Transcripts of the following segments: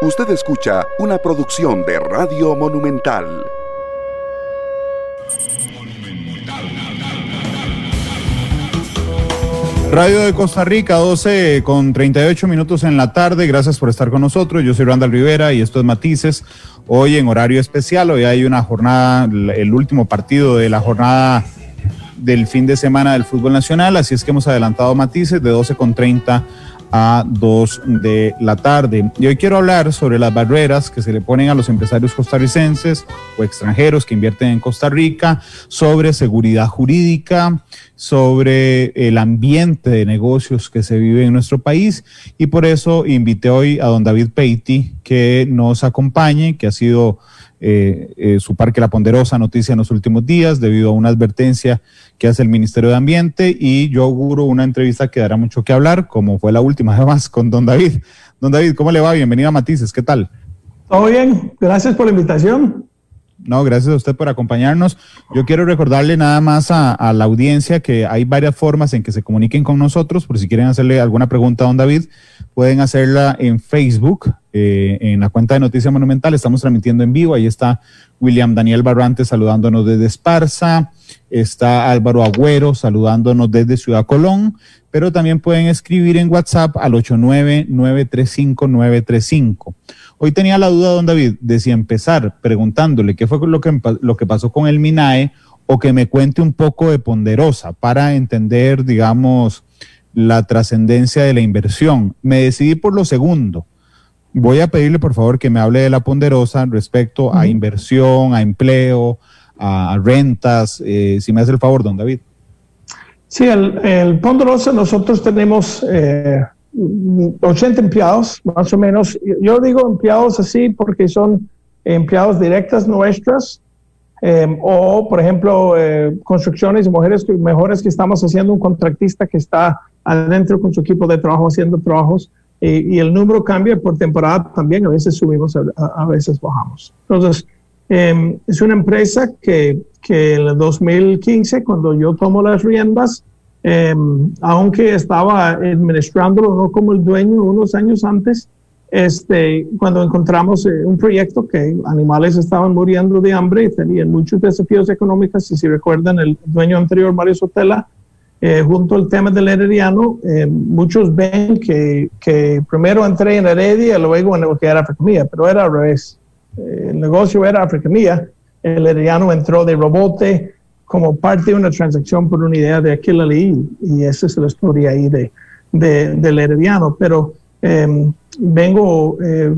Usted escucha una producción de Radio Monumental. Radio de Costa Rica, 12 con 38 minutos en la tarde. Gracias por estar con nosotros. Yo soy Randall Rivera y esto es Matices. Hoy en horario especial, hoy hay una jornada, el último partido de la jornada del fin de semana del fútbol nacional. Así es que hemos adelantado Matices de 12 con 30 a 2 de la tarde. Y hoy quiero hablar sobre las barreras que se le ponen a los empresarios costarricenses o extranjeros que invierten en Costa Rica, sobre seguridad jurídica, sobre el ambiente de negocios que se vive en nuestro país. Y por eso invité hoy a don David Peiti que nos acompañe, que ha sido eh, eh, su parque La Ponderosa noticia en los últimos días debido a una advertencia que hace el Ministerio de Ambiente y yo auguro una entrevista que dará mucho que hablar, como fue la última además con don David. Don David, ¿cómo le va? Bienvenido a Matices, ¿qué tal? Todo bien, gracias por la invitación. No, gracias a usted por acompañarnos. Yo quiero recordarle nada más a, la audiencia que hay varias formas en que se comuniquen con nosotros. Por si quieren hacerle alguna pregunta a don David, pueden hacerla en Facebook, eh, en la cuenta de Noticia Monumental. Estamos transmitiendo en vivo. Ahí está William Daniel Barrante saludándonos desde Esparza. Está Álvaro Agüero saludándonos desde Ciudad Colón. Pero también pueden escribir en WhatsApp al 89935 Hoy tenía la duda, don David, de si empezar preguntándole qué fue lo que, lo que pasó con el MINAE o que me cuente un poco de Ponderosa para entender, digamos, la trascendencia de la inversión. Me decidí por lo segundo. Voy a pedirle, por favor, que me hable de la Ponderosa respecto a inversión, a empleo, a, rentas. Eh, si me hace el favor, don David. Sí, el, Ponderosa nosotros tenemos eh, 80 empleados, más o menos. Yo digo empleados así porque son empleados directas nuestras. Em, o, por ejemplo, eh, construcciones mujeres mejores que estamos haciendo un contratista que está adentro con su equipo de trabajo haciendo trabajos y, el número cambia por temporada también, a veces subimos, a, veces bajamos. Entonces, em, es una empresa que, que el 2015, cuando yo tomo las riendas, Em, aunque estaba administrándolo no como el dueño unos años antes, este, cuando encontramos eh, un proyecto que animales estaban muriendo de hambre y tenían muchos desafíos económicos, y si recuerdan, el dueño anterior, Mario Sotela, eh, junto al tema del herediano, eh, muchos ven que, que, primero entré en Heredia luego en lo que era Africanía, pero era al revés. el negocio era Africanía, el herediano entró de robote, como parte de una transacción por una idea de aquel leí y esa es la historia ahí de, del herediano, pero em, vengo eh,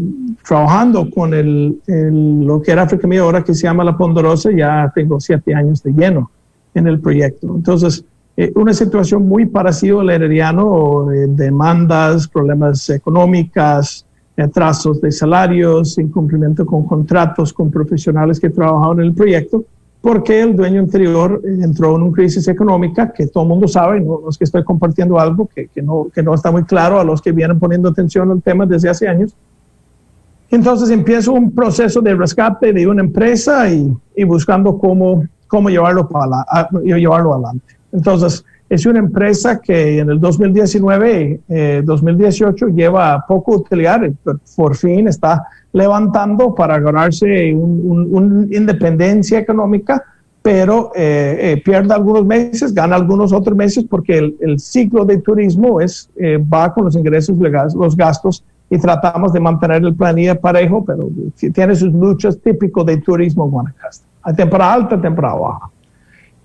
trabajando con el, lo que era África Mía ahora que se llama La Ponderosa, ya tengo siete años de lleno en el proyecto. Entonces, eh, una situación muy parecida al herediano, eh, demandas, problemas económicas, atrasos de salarios, incumplimiento con contratos con profesionales que trabajaban en el proyecto, porque el dueño anterior entró en una crisis económica que todo el mundo sabe, no, es que estoy compartiendo algo que, que, no, que no está muy claro a los que vienen poniendo atención al tema desde hace años. Entonces empiezo un proceso de rescate de una empresa y, y buscando cómo, cómo llevarlo, para llevarlo adelante. Entonces, es una empresa que en el 2019, 2018 eh, lleva poco utilidad, pero por fin está levantando para ganarse una independencia económica, pero eh, eh, pierde algunos meses, gana algunos otros meses porque el, ciclo de turismo es, va con los ingresos legales, los gastos y tratamos de mantener el planilla parejo, pero tiene sus luchas típicos de turismo en Guanacaste. Hay temporada alta, temporada baja.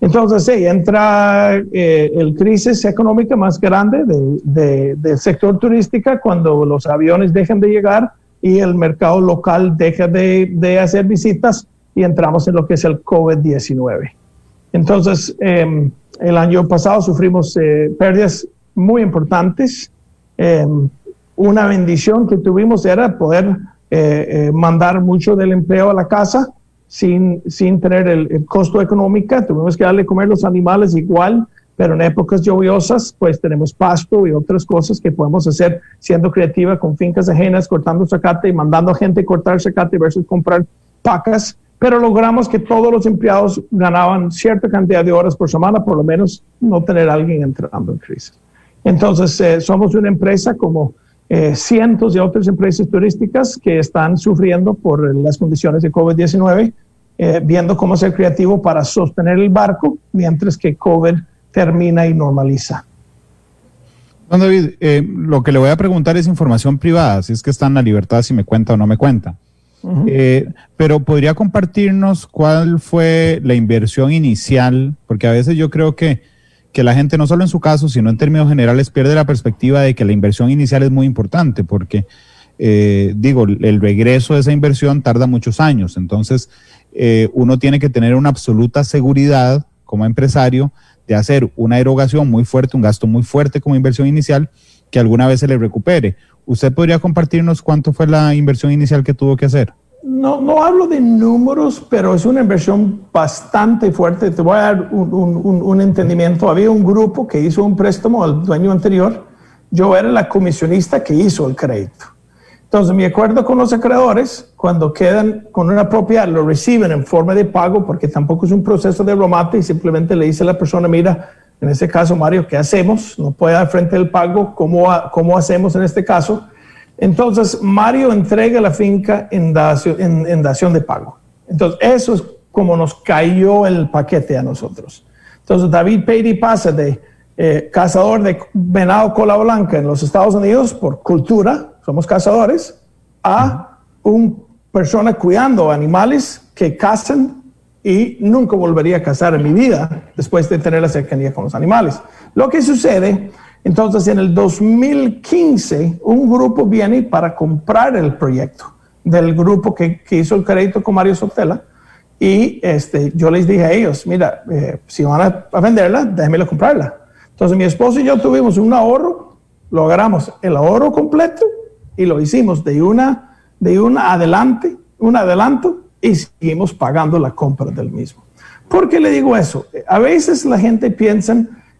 Entonces, sí, entra eh, el crisis económica más grande del sector turístico cuando los aviones dejan de llegar y el mercado local deja de, hacer visitas y entramos en lo que es el COVID-19. Entonces, em, el año pasado sufrimos eh, pérdidas muy importantes. Em, una bendición que tuvimos era poder eh, mandar mucho del empleo a la casa sin, sin tener el, costo económico. Tuvimos que darle comer los animales igual, pero en épocas lluviosas, pues tenemos pasto y otras cosas que podemos hacer siendo creativa con fincas ajenas, cortando zacate y mandando a gente cortar zacate versus comprar pacas. Pero logramos que todos los empleados ganaban cierta cantidad de horas por semana, por lo menos no tener a alguien entrando en crisis. Entonces, eh, somos una empresa como eh, cientos de otras empresas turísticas que están sufriendo por las condiciones de COVID-19, eh, viendo cómo ser creativo para sostener el barco mientras que COVID termina y normaliza. Don David, eh, lo que le voy a preguntar es información privada, si es que está en la libertad, si me cuenta o no me cuenta. Eh, pero podría compartirnos cuál fue la inversión inicial, porque a veces yo creo que, que la gente, no solo en su caso, sino en términos generales, pierde la perspectiva de que la inversión inicial es muy importante, porque, eh, digo, el regreso de esa inversión tarda muchos años. Entonces, uno tiene que tener una absoluta seguridad como empresario de hacer una erogación muy fuerte, un gasto muy fuerte como inversión inicial, que alguna vez se le recupere. ¿Usted podría compartirnos cuánto fue la inversión inicial que tuvo que hacer? No, no hablo de números, pero es una inversión bastante fuerte. Te voy a dar un, un, un entendimiento. Había un grupo que hizo un préstamo al dueño anterior. Yo era la comisionista que hizo el crédito. Entonces, mi acuerdo con los acreedores, cuando quedan con una propiedad, lo reciben en forma de pago, porque tampoco es un proceso de bromate y simplemente le dice a la persona, mira, en este caso, Mario, ¿qué hacemos? No puede dar frente al pago, ¿cómo, cómo hacemos en este caso? Entonces, Mario entrega la finca en dación, en, de pago. Entonces, eso es como nos cayó el paquete a nosotros. Entonces, David Peiri pasa de eh, cazador de venado cola blanca en los Estados Unidos por cultura, somos cazadores, a una persona cuidando animales que cazan y nunca volvería a cazar en mi vida después de tener la cercanía con los animales. Lo que sucede, entonces en el 2015, un grupo viene para comprar el proyecto del grupo que, hizo el crédito con Mario Sotela. Y este, yo les dije a ellos, mira, eh, si van a, venderla, déjenmelo comprarla. Entonces mi esposo y yo tuvimos un ahorro, lo agarramos el ahorro completo y lo hicimos de una, de una adelante, un adelanto y seguimos pagando la compra del mismo. ¿Por qué le digo eso? A veces la gente piensa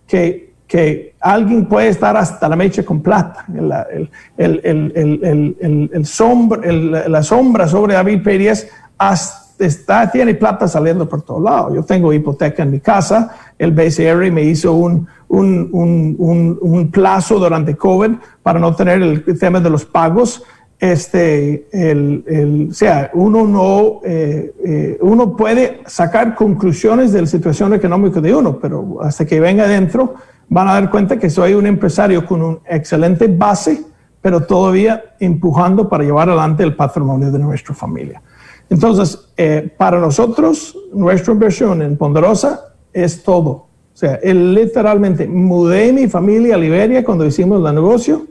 que, que alguien puede estar hasta la mecha con plata. El, el, el, sombra, la sombra sobre David Pérez está, tiene plata saliendo por todos lados. Yo tengo hipoteca en mi casa, el BCR me hizo un, un, un, un, plazo durante COVID para no tener el tema de los pagos. Este, el, el, o sea, uno no, eh, eh, uno puede sacar conclusiones de la situación económica de uno, pero hasta que venga adentro van a dar cuenta que soy un empresario con una excelente base, pero todavía empujando para llevar adelante el patrimonio de nuestra familia. Entonces, eh, para nosotros, nuestra inversión en Ponderosa es todo. O sea, literalmente mudé mi familia a Liberia cuando hicimos el negocio.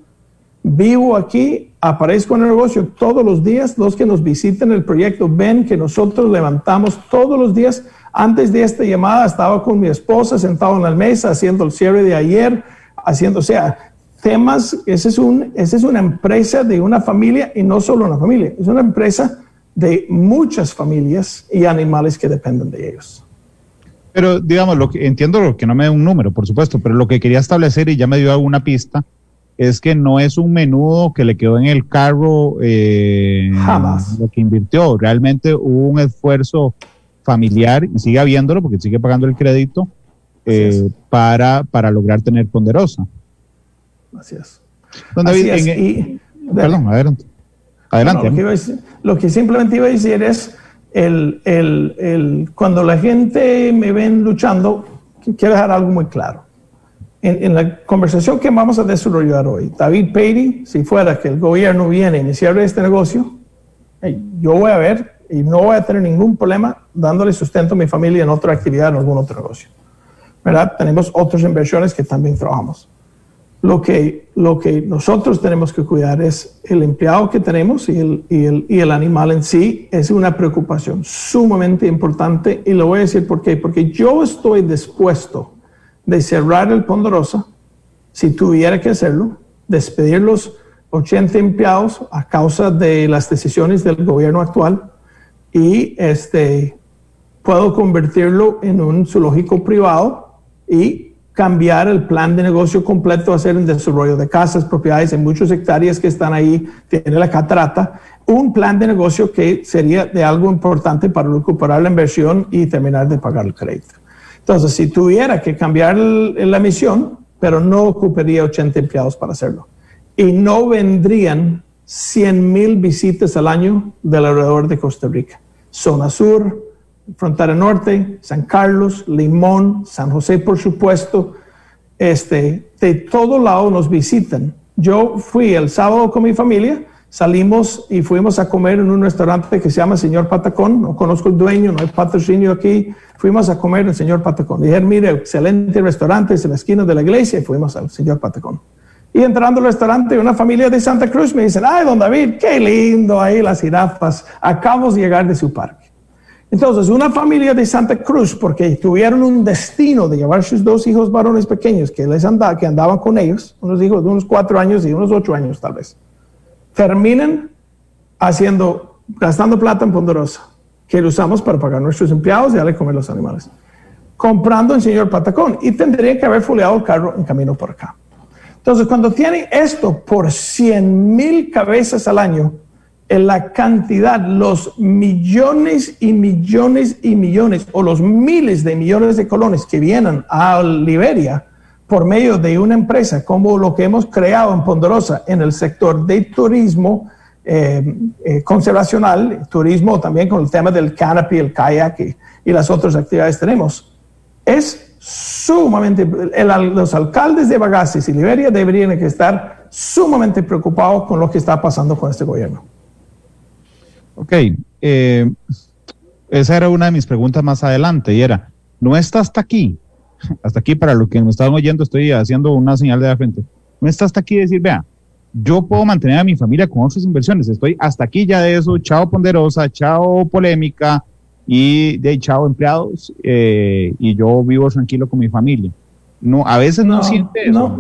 Vivo aquí, aparezco en el negocio todos los días. Los que nos visiten el proyecto ven que nosotros levantamos todos los días. Antes de esta llamada estaba con mi esposa sentado en la mesa haciendo el cierre de ayer, haciendo, o sea, temas. Esa es, un, esa es una empresa de una familia y no solo una familia, es una empresa de muchas familias y animales que dependen de ellos. Pero digamos, lo que entiendo lo que no me da un número, por supuesto, pero lo que quería establecer y ya me dio alguna pista es que no es un menudo que le quedó en el carro eh, jamás lo que invirtió. Realmente hubo un esfuerzo familiar y sigue habiéndolo porque sigue pagando el crédito eh, para, para lograr tener ponderosa. Así es. perdón, adelante. Adelante. lo que simplemente iba a decir es el, el, el, cuando la gente me ven luchando, quiero dejar algo muy claro. En, en, la conversación que vamos a desarrollar hoy, David Peiri, si fuera que el gobierno viene a iniciar este negocio, yo voy a ver y no voy a tener ningún problema dándole sustento a mi familia en otra actividad, en algún otro negocio. ¿Verdad? Tenemos otras inversiones que también trabajamos. Lo que, lo que nosotros tenemos que cuidar es el empleado que tenemos y el, y, el, y el animal en sí es una preocupación sumamente importante y lo voy a decir por qué. Porque yo estoy dispuesto de cerrar el Ponderosa si tuviera que hacerlo, despedir los 80 empleados a causa de las decisiones del gobierno actual y este, puedo convertirlo en un zoológico privado y cambiar el plan de negocio completo, hacer el desarrollo de casas, propiedades en muchas hectáreas que están ahí, tiene la catarata, un plan de negocio que sería de algo importante para recuperar la inversión y terminar de pagar el crédito. Entonces, si tuviera que cambiar la misión, pero no ocuparía 80 empleados para hacerlo. y no vendrían 100 mil visitas al año del alrededor de Costa Rica. Zona Sur, Frontera Norte, San Carlos, Limón, San José, por supuesto. Este, de todo lado nos visitan. Yo fui el sábado con mi familia, salimos y fuimos a comer en un restaurante que se llama Señor Patacón. No conozco el dueño, no hay patrocinio aquí. Fuimos a comer en Señor Patacón. Dijeron, mire, excelente restaurante, es en la esquina de la iglesia y fuimos al Señor Patacón. Y entrando al restaurante, una familia de Santa Cruz me dicen, ay, don David, qué lindo ahí las jirafas. Acabamos de llegar de su parque. Entonces, una familia de Santa Cruz, porque tuvieron un destino de llevar sus dos hijos varones pequeños que, les andaba, que andaban con ellos, unos hijos de unos cuatro años y unos ocho años tal vez, terminan haciendo, gastando plata en Ponderosa, que lo usamos para pagar nuestros empleados y darle comer a los animales, comprando en Señor Patacón y tendría que haber foliado el carro en camino por acá. Entonces, cuando tienen esto por 100 mil cabezas al año, en la cantidad, los millones y millones y millones, o los miles de millones de colones que vienen a Liberia por medio de una empresa como lo que hemos creado en Ponderosa en el sector de turismo eh, eh, conservacional, turismo también con el tema del canopy, el kayak y, y las otras actividades tenemos, es sumamente, los alcaldes de Bagaces y Liberia deberían estar sumamente preocupados con lo que está pasando con este gobierno. Ok, eh, esa era una de mis preguntas más adelante y era, no está hasta aquí, hasta aquí para lo que me estaban oyendo estoy haciendo una señal de la frente, no está hasta aquí decir, vea, yo puedo mantener a mi familia con otras inversiones, estoy hasta aquí ya de eso, chao ponderosa, chao polémica, y de chao empleados eh, y yo vivo tranquilo con mi familia. No, a veces no, siente eso.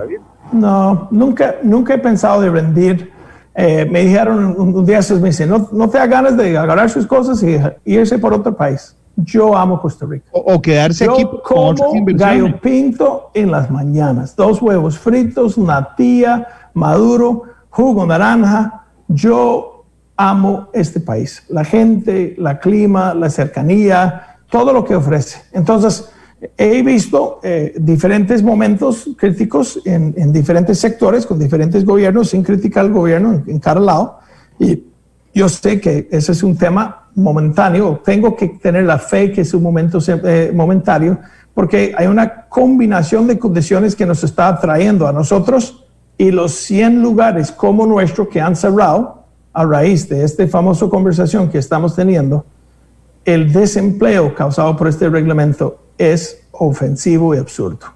No, nunca, nunca he pensado de rendir. Eh, me dijeron un, día, me dicen, no, no te da ganas de agarrar sus cosas y, irse por otro país. Yo amo Costa Rica. O, quedarse aquí con como gallo pinto en las mañanas. Dos huevos fritos, una tía, maduro, jugo naranja. Yo amo este país, la gente, la clima, la cercanía, todo lo que ofrece. Entonces, he visto eh, diferentes momentos críticos en, diferentes sectores, con diferentes gobiernos, sin criticar al gobierno en, cada lado. Y yo sé que ese es un tema momentáneo. Tengo que tener la fe que es un momento eh, momentario, porque hay una combinación de condiciones que nos está atrayendo a nosotros y los 100 lugares como nuestro que han cerrado a raíz de esta famosa conversación que estamos teniendo, el desempleo causado por este reglamento es ofensivo y absurdo.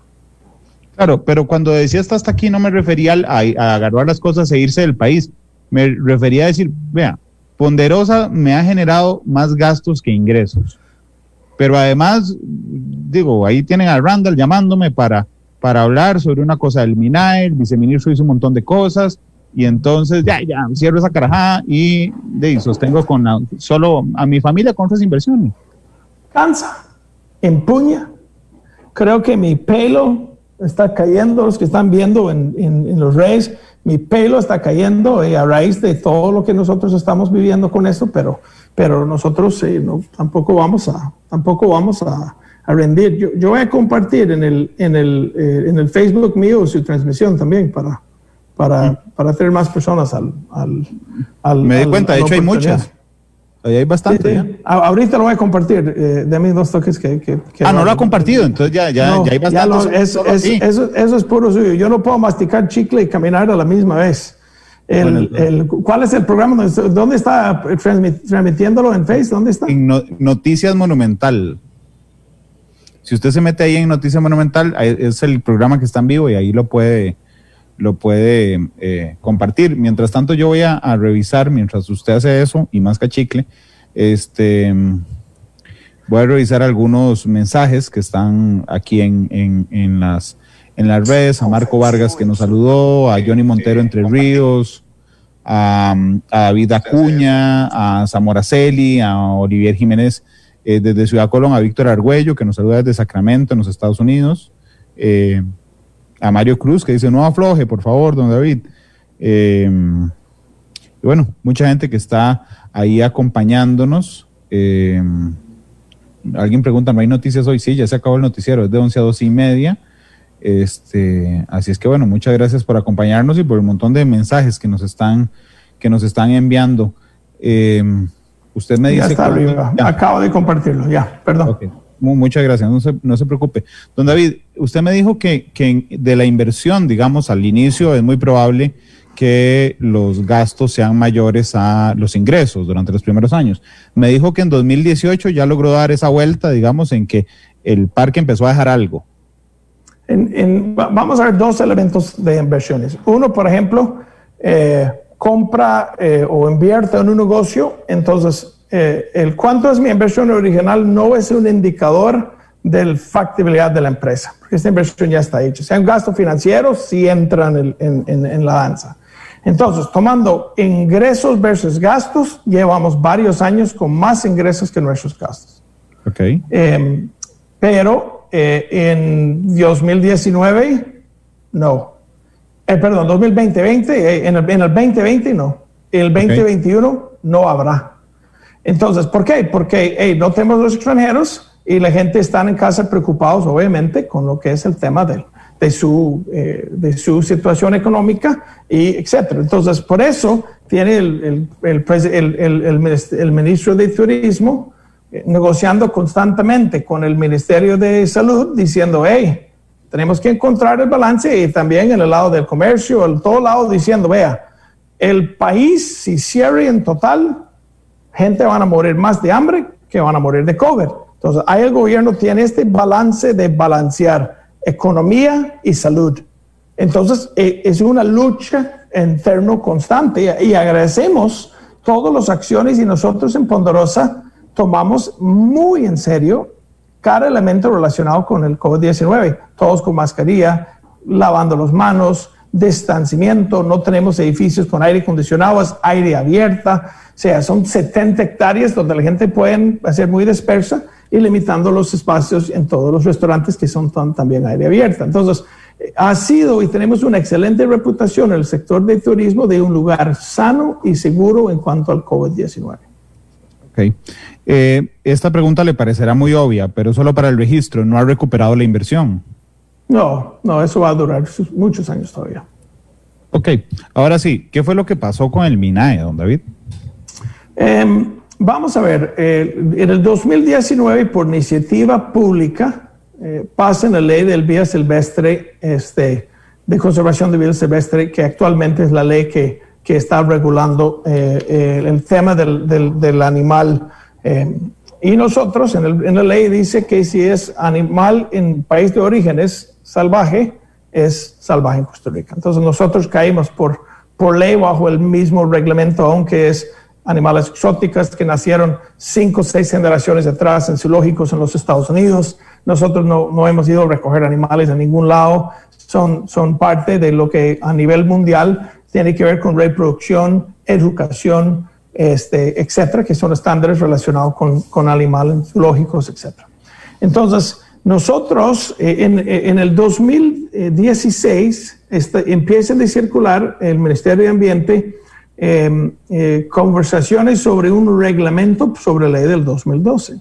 Claro, pero cuando decía hasta aquí no me refería a, a agarrar las cosas e irse del país. Me refería a decir, vea, Ponderosa me ha generado más gastos que ingresos. Pero además, digo, ahí tienen a Randall llamándome para, para hablar sobre una cosa del MINAE, el viceministro hizo un montón de cosas, y entonces ya, ya, cierro esa carajada y de, sostengo con solo a mi familia con otras inversiones. Cansa, empuña. Creo que mi pelo está cayendo, los que están viendo en, en, los redes, mi pelo está cayendo eh, a raíz de todo lo que nosotros estamos viviendo con esto, pero, pero nosotros no, tampoco vamos a, tampoco vamos a, a rendir. Yo, yo, voy a compartir en el, en, el, eh, en el Facebook mío su transmisión también para, para, para tener más personas al... al, Me di cuenta, de hecho hay muchas. Ahí hay bastante. Ahorita lo voy a compartir, eh, de mis dos toques que... que, ah, no lo ha compartido, entonces ya, ya, ya hay bastante. es, eso, eso, es puro suyo. Yo no puedo masticar chicle y caminar a la misma vez. El, el, ¿Cuál es el programa? ¿Dónde está transmitiéndolo en Facebook? ¿Dónde está? En Noticias Monumental. Si usted se mete ahí en Noticias Monumental, es el programa que está en vivo y ahí lo puede lo puede eh, compartir. Mientras tanto, yo voy a, revisar, mientras usted hace eso y más cachicle, este, voy a revisar algunos mensajes que están aquí en, en, las, en las redes. A Marco Vargas que nos saludó, a Johnny Montero Entre Ríos, a, David Acuña, a Zamora Celi, a Olivier Jiménez eh, desde Ciudad Colón, a Víctor Argüello que nos saluda desde Sacramento, en los Estados Unidos. Eh, a Mario Cruz que dice no afloje, por favor, don David. Eh, y bueno, mucha gente que está ahí acompañándonos. Eh, alguien pregunta, ¿no hay noticias hoy? Sí, ya se acabó el noticiero, es de 11 a 12 y media. Este, así es que bueno, muchas gracias por acompañarnos y por el montón de mensajes que nos están, que nos están enviando. Eh, usted me dice. Acabo de compartirlo, ya, perdón. Muchas gracias, no se, no se preocupe. Don David, usted me dijo que, que de la inversión, digamos, al inicio es muy probable que los gastos sean mayores a los ingresos durante los primeros años. Me dijo que en 2018 ya logró dar esa vuelta, digamos, en que el parque empezó a dejar algo. vamos a ver dos elementos de inversiones. Uno, por ejemplo, eh, compra eh, o invierte en un negocio, entonces eh, el cuánto es mi inversión original no es un indicador de la factibilidad de la empresa, porque esta inversión ya está hecha. Si hay un gasto financiero, sí entra en, en la danza. Entonces, tomando ingresos versus gastos, llevamos varios años con más ingresos que nuestros gastos. Ok. Em, pero eh, en 2019, no. Eh, perdón, 2020, 20, eh, en, el, en, el, 2020 no. En el 2021 no habrá. Entonces, ¿por qué? Porque no tenemos los extranjeros y la gente está en casa preocupados, obviamente, con lo que es el tema del de su, eh, de su situación económica y etcétera. Entonces, por eso tiene el, el ministro de Turismo eh, negociando constantemente con el Ministerio de Salud diciendo, hey, tenemos que encontrar el balance y también en el lado del comercio, en todo lado diciendo, vea, el país si cierre en total, gente van a morir más de hambre que van a morir de COVID. Entonces, ahí el gobierno tiene este balance de balancear economía y salud. Entonces, eh, es una lucha interno constante y agradecemos todas las acciones y nosotros en Ponderosa tomamos muy en serio cada elemento relacionado con el COVID-19, todos con mascarilla, lavando las manos, distanciamiento, no tenemos edificios con aire acondicionado, es aire abierta, o sea, son 70 hectáreas donde la gente puede hacer muy dispersa y limitando los espacios en todos los restaurantes que son también aire abierta. Entonces, eh, ha sido y tenemos una excelente reputación en el sector de turismo de un lugar sano y seguro en cuanto al COVID-19. Ok. Eh, esta pregunta le parecerá muy obvia, pero solo para el registro, ¿no ha recuperado la inversión? No, no, eso va a durar muchos años todavía. Ok, ahora sí, ¿qué fue lo que pasó con el MINAE, don David? Eh, Vamos a ver, eh, en el 2019, por iniciativa pública, eh, pasa en la ley del vía silvestre, este, de conservación de vida silvestre, que actualmente es la ley que, que está regulando eh, el tema del, del, animal. y nosotros, en, el, en, la ley dice que si es animal en país de origen es salvaje, es salvaje en Costa Rica. Entonces nosotros caímos por, por ley bajo el mismo reglamento, aunque es animales exóticas que nacieron cinco o seis generaciones atrás en zoológicos en los Estados Unidos. Nosotros no, no, hemos ido a recoger animales en ningún lado. Son, son parte de lo que a nivel mundial tiene que ver con reproducción, educación, este, etcétera, que son estándares relacionados con, con animales zoológicos, etcétera. Entonces, nosotros eh, en, en, el 2016 este, empiezan a circular el Ministerio de Ambiente Em, eh, conversaciones sobre un reglamento sobre la ley del 2012.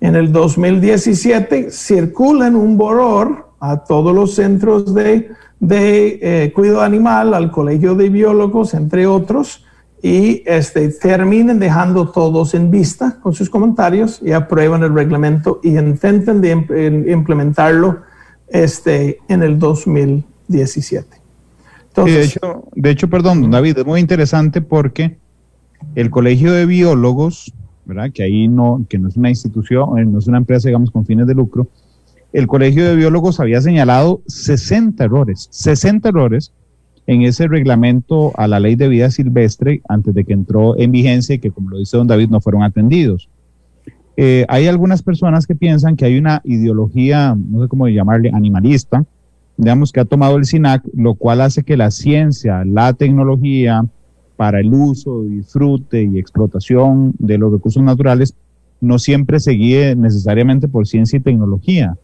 En el 2017 circulan un borrador a todos los centros de, de eh, cuidado animal, al Colegio de Biólogos, entre otros, y este, terminen dejando todos en vista con sus comentarios y aprueban el reglamento y intenten de implementarlo este, en el 2017 de, hecho, de hecho, perdón, David, es muy interesante porque el Colegio de Biólogos, ¿verdad? que ahí no, que no es una institución, eh, no es una empresa, digamos, con fines de lucro, el Colegio de Biólogos había señalado 60 errores, 60 errores en ese reglamento a la ley de vida silvestre antes de que entró en vigencia y que, como lo dice don David, no fueron atendidos. Eh, hay algunas personas que piensan que hay una ideología, no sé cómo llamarle, animalista, digamos, que ha tomado el SINAC, lo cual hace que la ciencia, la tecnología para el uso, disfrute y explotación de los recursos naturales no siempre se guíe necesariamente por ciencia y tecnología.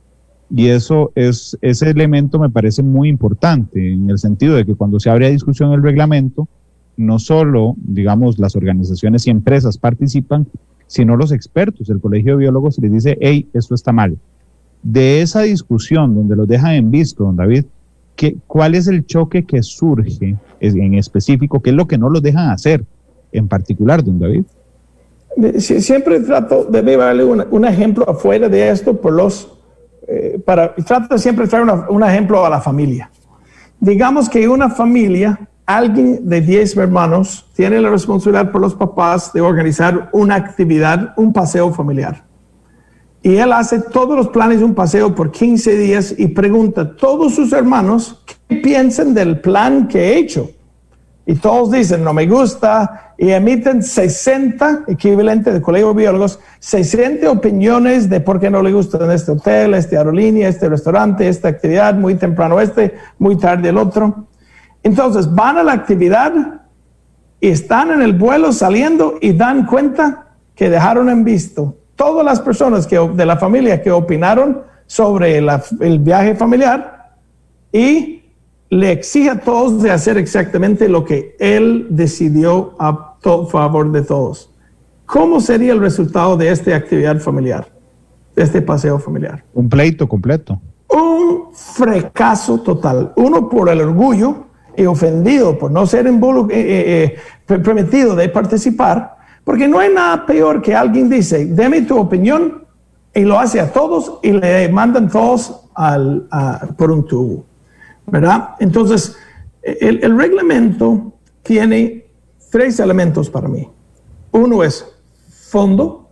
Y eso es, ese elemento me parece muy importante en el sentido de que cuando se abre a discusión el reglamento, no solo, digamos, las organizaciones y empresas participan, sino los expertos. El Colegio de Biólogos les dice, hey, esto está mal De esa discusión donde los dejan en visto, don David, ¿qué, ¿cuál es el choque que surge en específico? ¿Qué es lo que no los dejan hacer en particular, don David? Siempre trato de darle un, ejemplo afuera de esto por los, eh, para, trato siempre traer un ejemplo a la familia. Digamos que una familia, alguien de 10 hermanos, tiene la responsabilidad por los papás de organizar una actividad, un paseo familiar. Y él hace todos los planes de un paseo por 15 días y pregunta a todos sus hermanos qué piensan del plan que he hecho. Y todos dicen, no me gusta, y emiten 60, equivalente de colegio de biólogos, 60 opiniones de por qué no le gusta este hotel, este aerolínea, este restaurante, esta actividad, muy temprano este, muy tarde el otro. Entonces van a la actividad y están en el vuelo saliendo y dan cuenta que dejaron en visto todas las personas que, de la familia que opinaron sobre el viaje familiar y le exige a todos de hacer exactamente lo que él decidió a favor de todos. ¿Cómo sería el resultado de esta actividad familiar, de este paseo familiar? Un pleito completo. Un fracaso total. Uno por el orgullo y ofendido por no ser eh, eh, eh, permitido de participar porque no hay nada peor que alguien dice, deme tu opinión, y lo hace a todos y le mandan todos al, por un tubo. ¿Verdad? Entonces, el, reglamento tiene tres elementos para mí. Uno es fondo,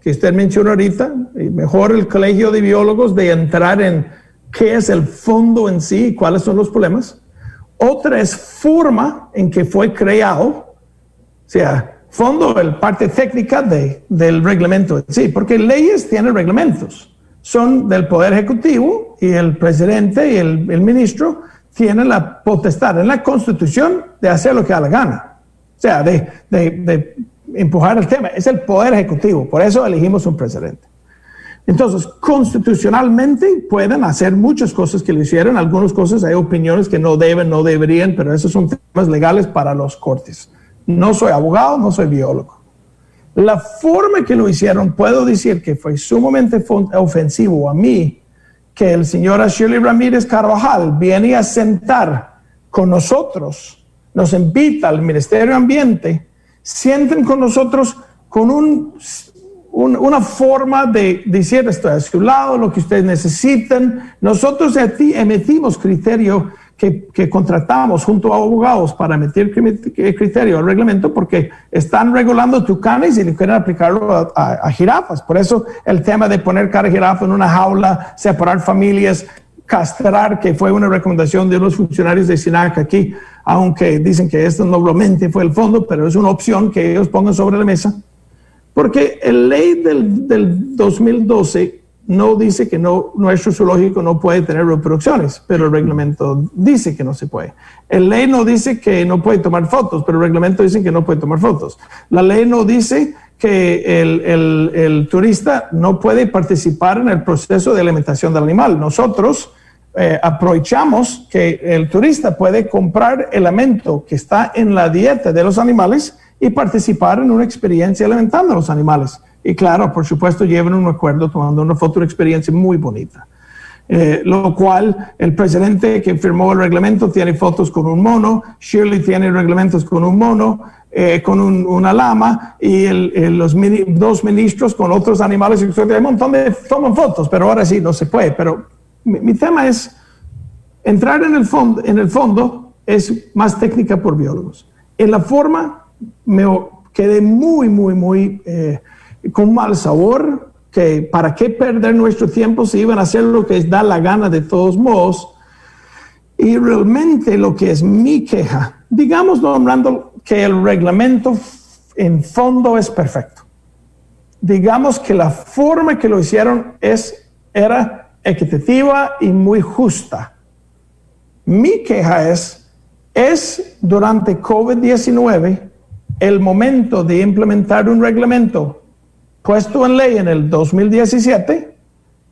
que usted mencionó ahorita, y mejor el colegio de biólogos de entrar en qué es el fondo en sí y cuáles son los problemas. Otra es forma en que fue creado, o sea, fondo, el parte técnica de, del reglamento. Sí, porque leyes tienen reglamentos. Son del Poder Ejecutivo y el presidente y el, ministro tienen la potestad en la Constitución de hacer lo que da la gana. O sea, de, de, empujar el tema. Es el Poder Ejecutivo. Por eso elegimos un presidente. Entonces, constitucionalmente pueden hacer muchas cosas que lo hicieron. Algunas cosas hay opiniones que no deben, no deberían, pero esos son temas legales para los cortes. No soy abogado, no soy biólogo. La forma que lo hicieron, puedo decir que fue sumamente ofensivo a mí que el señor Shirley Ramírez Carvajal viene a sentar con nosotros, nos invita al Ministerio de Ambiente, sienten con nosotros con un, una forma de decir estoy a su lado, lo que ustedes necesiten. Nosotros emitimos criterio que, contratamos junto a abogados para meter criterio al reglamento porque están regulando tucanes y quieren aplicarlo a, jirafas. Por eso el tema de poner cada jirafa en una jaula, separar familias, castrar, que fue una recomendación de unos funcionarios de SINAC aquí, aunque dicen que esto normalmente fue el fondo, pero es una opción que ellos pongan sobre la mesa. Porque el ley del, del 2012 no dice que no, nuestro zoológico no puede tener reproducciones, pero el reglamento dice que no se puede. El ley no dice que no puede tomar fotos, pero el reglamento dice que no puede tomar fotos. La ley no dice que el, turista no puede participar en el proceso de alimentación del animal. Nosotros eh, aprovechamos que el turista puede comprar elemento que está en la dieta de los animales y participar en una experiencia alimentando a los animales. Y claro, por supuesto, llevan un acuerdo tomando una foto, una experiencia muy bonita. Eh, lo cual el presidente que firmó el reglamento tiene fotos con un mono, Shirley tiene reglamentos con un mono, eh, con una lama y los dos ministros con otros animales. Hay un montón de toman fotos, pero ahora sí no se puede. Pero mi, tema es entrar en el, fondo, en el fondo es más técnica por biólogos. En la forma me quedé muy, muy, muy... Eh, con mal sabor, que para qué perder nuestro tiempo si iban a hacer lo que da la gana de todos modos. Y realmente lo que es mi queja, digamos nombrando que el reglamento en fondo es perfecto. Digamos que la forma que lo hicieron es, era equitativa y muy justa. Mi queja es, es durante COVID-19 el momento de implementar un reglamento puesto en ley en el 2017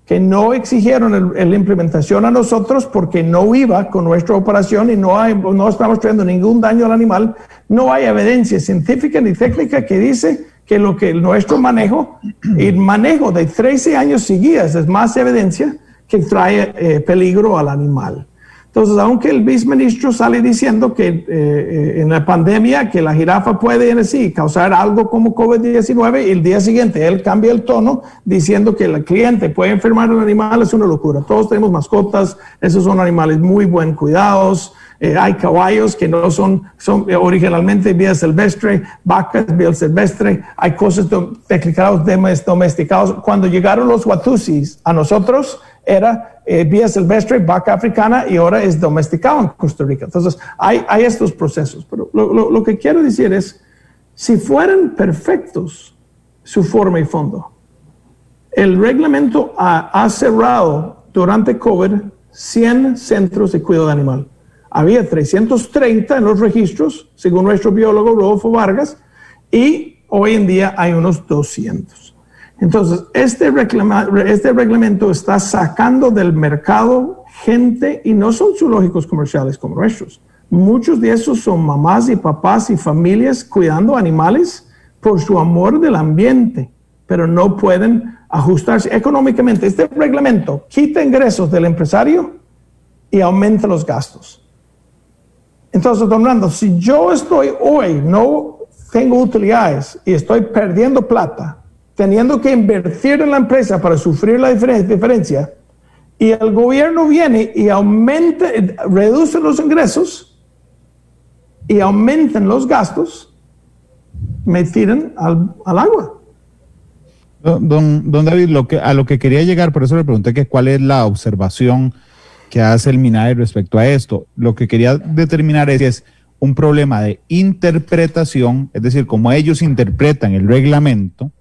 que no exigieron la implementación a nosotros porque no iba con nuestra operación y no, no estamos trayendo ningún daño al animal. No hay evidencia científica ni técnica que dice que lo que nuestro manejo, el manejo de 13 años seguidas es más evidencia que trae eh, peligro al animal. Entonces, aunque el viceministro sale diciendo que eh, eh, en la pandemia que la jirafa puede en sí causar algo como COVID-19, y el día siguiente él cambia el tono diciendo que el cliente puede enfermar al animal, es una locura. Todos tenemos mascotas, esos son animales muy buen cuidados. Eh, hay caballos que no son, son originalmente vía silvestre, vacas vía silvestre, hay cosas domesticados, domesticados. Cuando llegaron los Watusis a nosotros, era eh, vía silvestre, vaca africana y ahora es domesticado en Costa Rica. Entonces, hay, estos procesos. Pero lo, que quiero decir es, si fueran perfectos su forma y fondo, el reglamento ha, cerrado durante COVID 100 centros de cuidado animal. Había 330 en los registros, según nuestro biólogo Rodolfo Vargas, y hoy en día hay unos 200. Entonces, este, este reglamento está sacando del mercado gente y no son zoológicos comerciales como nuestros. Muchos de esos son mamás y papás y familias cuidando animales por su amor del ambiente, pero no pueden ajustarse económicamente. Este reglamento quita ingresos del empresario y aumenta los gastos. Entonces, don Rando, si yo estoy hoy, no tengo utilidades y estoy perdiendo plata, teniendo que invertir en la empresa para sufrir la diferencia, y el gobierno viene y aumenta, reduce los ingresos y aumentan los gastos, me tiran al, agua. Don, David, a lo que quería llegar, por eso le pregunté que cuál es la observación que hace el MINAE respecto a esto. Lo que quería determinar es si es un problema de interpretación, es decir, como ellos interpretan el reglamento,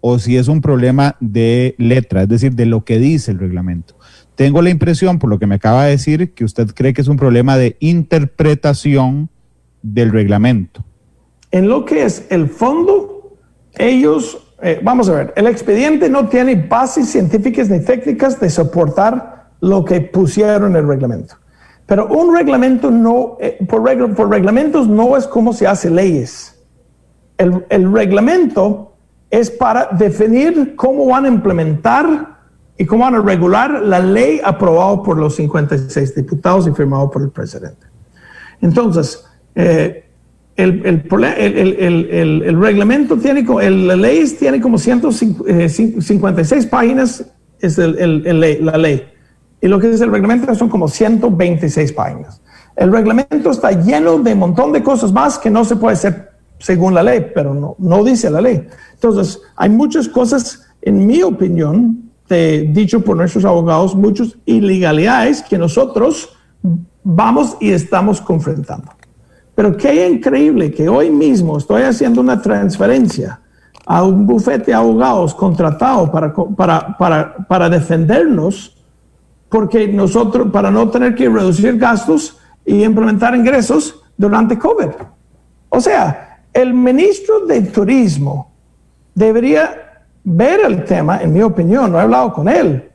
o si es un problema de letra, es decir, de lo que dice el reglamento. Tengo la impresión, por lo que me acaba de decir, que usted cree que es un problema de interpretación del reglamento. En lo que es el fondo, ellos, eh, vamos a ver, el expediente no tiene bases científicas ni técnicas de soportar lo que pusieron en el reglamento. Pero un reglamento no, eh, por, por, reglamentos no es como se hace leyes. El, el reglamento es para definir cómo van a implementar y cómo van a regular la ley aprobada por los 56 diputados y firmado por el presidente. Entonces, eh, el, reglamento tiene, la ley tiene como 156 páginas, es la ley. Y lo que es el reglamento son como 126 páginas. El reglamento está lleno de un montón de cosas más que no se puede hacer según la ley, pero no, no dice la ley. Entonces, hay muchas cosas, en mi opinión, dicho por nuestros abogados, muchas ilegalidades que nosotros vamos y estamos confrontando. Pero qué increíble que hoy mismo estoy haciendo una transferencia a un bufete de abogados contratado para, para, para, para defendernos, porque nosotros, para no tener que reducir gastos y implementar ingresos durante COVID. O sea, el ministro de Turismo debería ver el tema, en mi opinión, no he hablado con él.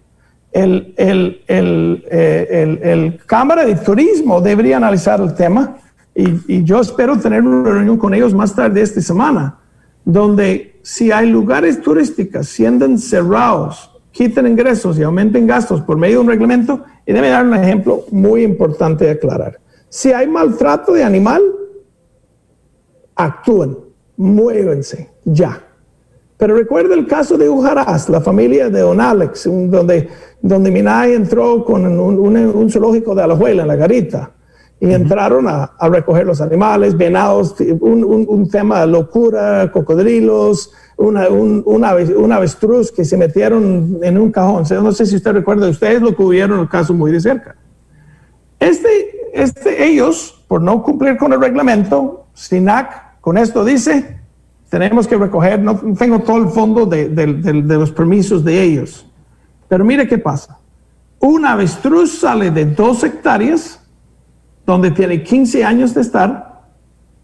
El, el, el, eh, el Cámara de Turismo debería analizar el tema y, yo espero tener una reunión con ellos más tarde esta semana, donde si hay lugares turísticos siendo cerrados, quiten ingresos y aumenten gastos por medio de un reglamento, y debe dar un ejemplo muy importante de aclarar. Si hay maltrato de animal, actúen, muévense ya. Pero recuerda el caso de Ujaraz, la familia de Don Alex, donde, donde Minay entró con un, zoológico de Alajuela, en la garita, y entraron a, recoger los animales, venados, un, tema de locura, cocodrilos, una, un, avestruz que se metieron en un cajón. No sé si usted recuerda, ustedes lo cubrieron el caso muy de cerca. Este, este, ellos, por no cumplir con el reglamento, SINAC con esto dice, tenemos que recoger, no tengo todo el fondo de, los permisos de ellos, pero mire qué pasa. Un avestruz sale de dos hectáreas, donde tiene 15 años de estar,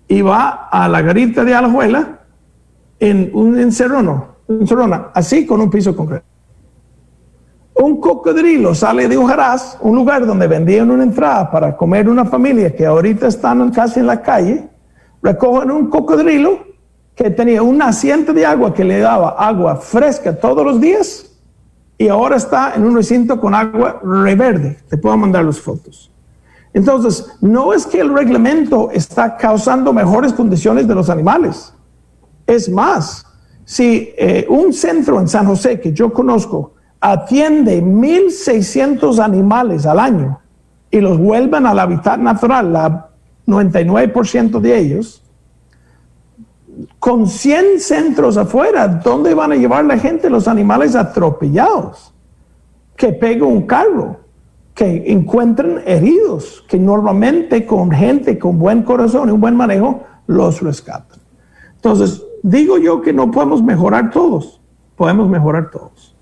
y va a la garita de Alajuela en un encerrono, encerrona, así con un piso concreto. Un cocodrilo sale de Ujaraz, un lugar donde vendían una entrada para comer una familia que ahorita están casi en la calle, recogen un cocodrilo que tenía un naciente de agua que le daba agua fresca todos los días y ahora está en un recinto con agua reverde. Te puedo mandar las fotos. Entonces, no es que el reglamento está causando mejores condiciones de los animales. Es más, si eh, un centro en San José que yo conozco atiende 1.600 animales al año y los vuelven al hábitat natural, la 99% de ellos, con 100 centros afuera, ¿dónde van a llevar la gente los animales atropellados? Que pegue un carro, que encuentren heridos, que normalmente con gente con buen corazón y un buen manejo los rescatan. Entonces, digo yo que no podemos mejorar todos, podemos mejorar todos.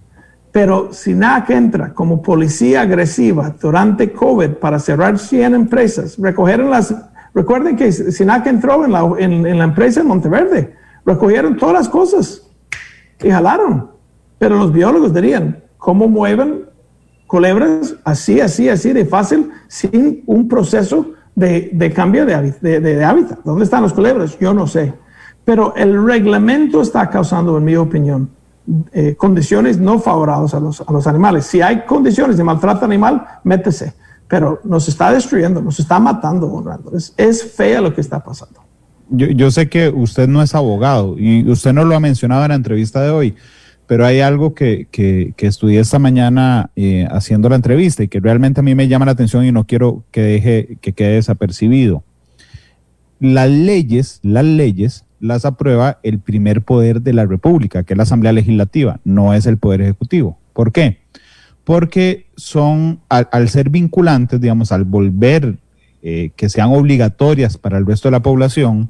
Pero si NAC entra como policía agresiva durante COVID para cerrar 100 empresas, recoger las Recuerden que SINAC entró en la, en, la empresa en Monteverde, recogieron todas las cosas y jalaron. Pero los biólogos dirían, ¿cómo mueven culebras así, así, así de fácil sin un proceso de, cambio de, de, hábitat? ¿Dónde están los culebras? Yo no sé. Pero el reglamento está causando, en mi opinión, eh, condiciones no favorables a los, a los animales. Si hay condiciones de maltrato animal, métese pero nos está destruyendo, nos está matando, Es, es fea lo que está pasando. Yo, sé que usted no es abogado y usted no lo ha mencionado en la entrevista de hoy, pero hay algo que, que, estudié esta mañana eh, haciendo la entrevista y que realmente a mí me llama la atención y no quiero que deje que quede desapercibido. Las leyes, las leyes las aprueba el primer poder de la República, que es la Asamblea Legislativa, no es el Poder Ejecutivo. ¿Por qué? Porque son, al, ser vinculantes, digamos, al volver eh, que sean obligatorias para el resto de la población,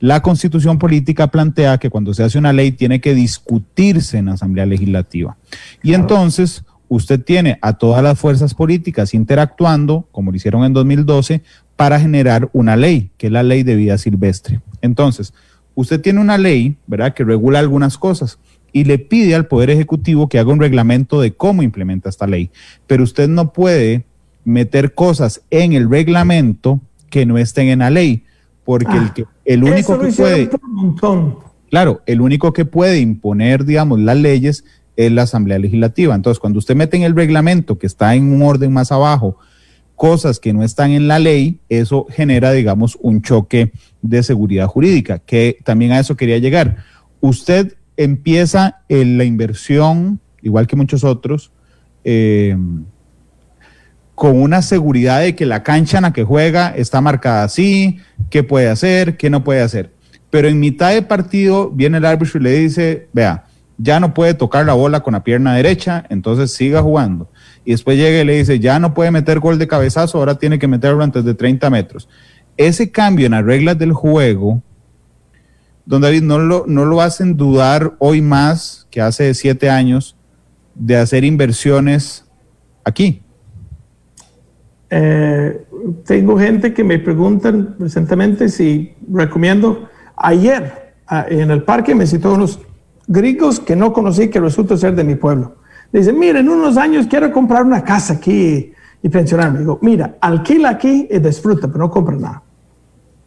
la constitución política plantea que cuando se hace una ley tiene que discutirse en la Asamblea Legislativa. Y entonces usted tiene a todas las fuerzas políticas interactuando, como lo hicieron en 2012, para generar una ley, que es la ley de vida silvestre. Entonces, usted tiene una ley, ¿verdad?, que regula algunas cosas y le pide al Poder Ejecutivo que haga un reglamento de cómo implementa esta ley. Pero usted no puede meter cosas en el reglamento que no estén en la ley, porque el, ah, que, el único que puede... Claro, el único que puede imponer, digamos, las leyes es la Asamblea Legislativa. Entonces, cuando usted mete en el reglamento que está en un orden más abajo, cosas que no están en la ley, eso genera, digamos, un choque de seguridad jurídica, que también a eso quería llegar. Usted empieza en la inversión, igual que muchos otros, eh, con una seguridad de que la cancha en la que juega está marcada así, qué puede hacer, qué no puede hacer. Pero en mitad de partido viene el árbitro y le dice, vea, ya no puede tocar la bola con la pierna derecha, entonces siga jugando. Y después llega y le dice, ya no puede meter gol de cabezazo, ahora tiene que meterlo antes de 30 metros. Ese cambio en las reglas del juego don David, no lo, no lo hacen dudar hoy más que hace siete años de hacer inversiones aquí. Eh, tengo gente que me preguntan recientemente si recomiendo. Ayer ah, en el parque me citó unos gringos que no conocí que resulta ser de mi pueblo. Dicen, mira, en unos años quiero comprar una casa aquí y pensionarme. Digo, mira, alquila aquí y disfruta, pero no compra nada.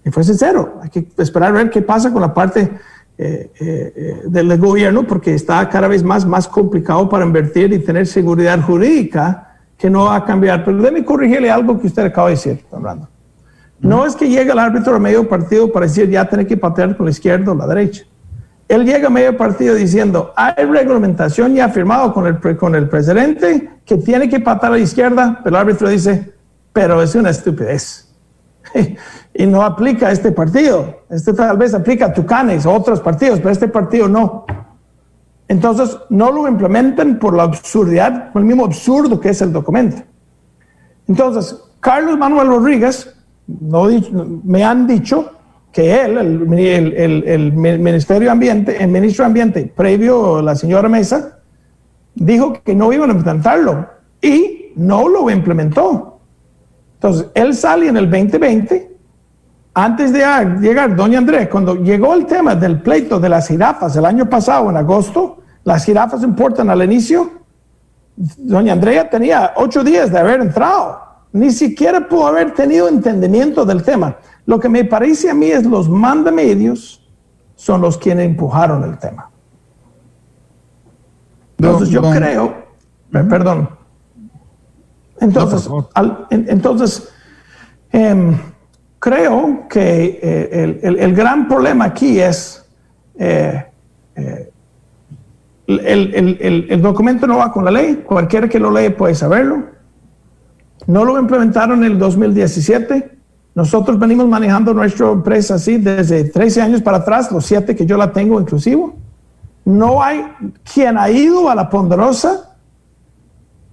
Y fue sincero, hay que esperar a ver qué pasa con la parte eh, eh, del gobierno porque está cada vez más, más complicado para invertir y tener seguridad jurídica que no va a cambiar. Pero déme corregirle algo que usted acaba de decir, hablando. No es que llegue el árbitro a medio partido para decir ya tiene que patear con la izquierda o la derecha. Él llega a medio partido diciendo, hay reglamentación ya firmado con el, con el presidente que tiene que patear a la izquierda, pero el árbitro dice, pero es una estupidez. y no aplica a este partido. Este tal vez aplica a Tucanes o otros partidos, pero este partido no. Entonces, no lo implementan por la absurdidad, por el mismo absurdo que es el documento. Entonces, Carlos Manuel Rodríguez, no, me han dicho que él, el, el, Ministerio de Ambiente, el ministro de Ambiente, previo la señora Mesa, dijo que no iban a implementarlo y no lo implementó. Entonces, él sale en el 2020 antes de llegar, doña Andrés, cuando llegó el tema del pleito de las jirafas el año pasado, en agosto, las jirafas importan al inicio, doña Andrea tenía ocho días de haber entrado, ni siquiera pudo haber tenido entendimiento del tema. Lo que me parece a mí es los mandamedios son los quienes empujaron el tema. Entonces yo creo, perdón, entonces, entonces em, creo que eh, el, gran problema aquí es eh, eh, el, documento no va con la ley, cualquiera que lo lee puede saberlo. No lo implementaron en el 2017. Nosotros venimos manejando nuestra empresa así desde 13 años para atrás, los 7 que yo la tengo inclusivo. No hay quien ha ido a la ponderosa.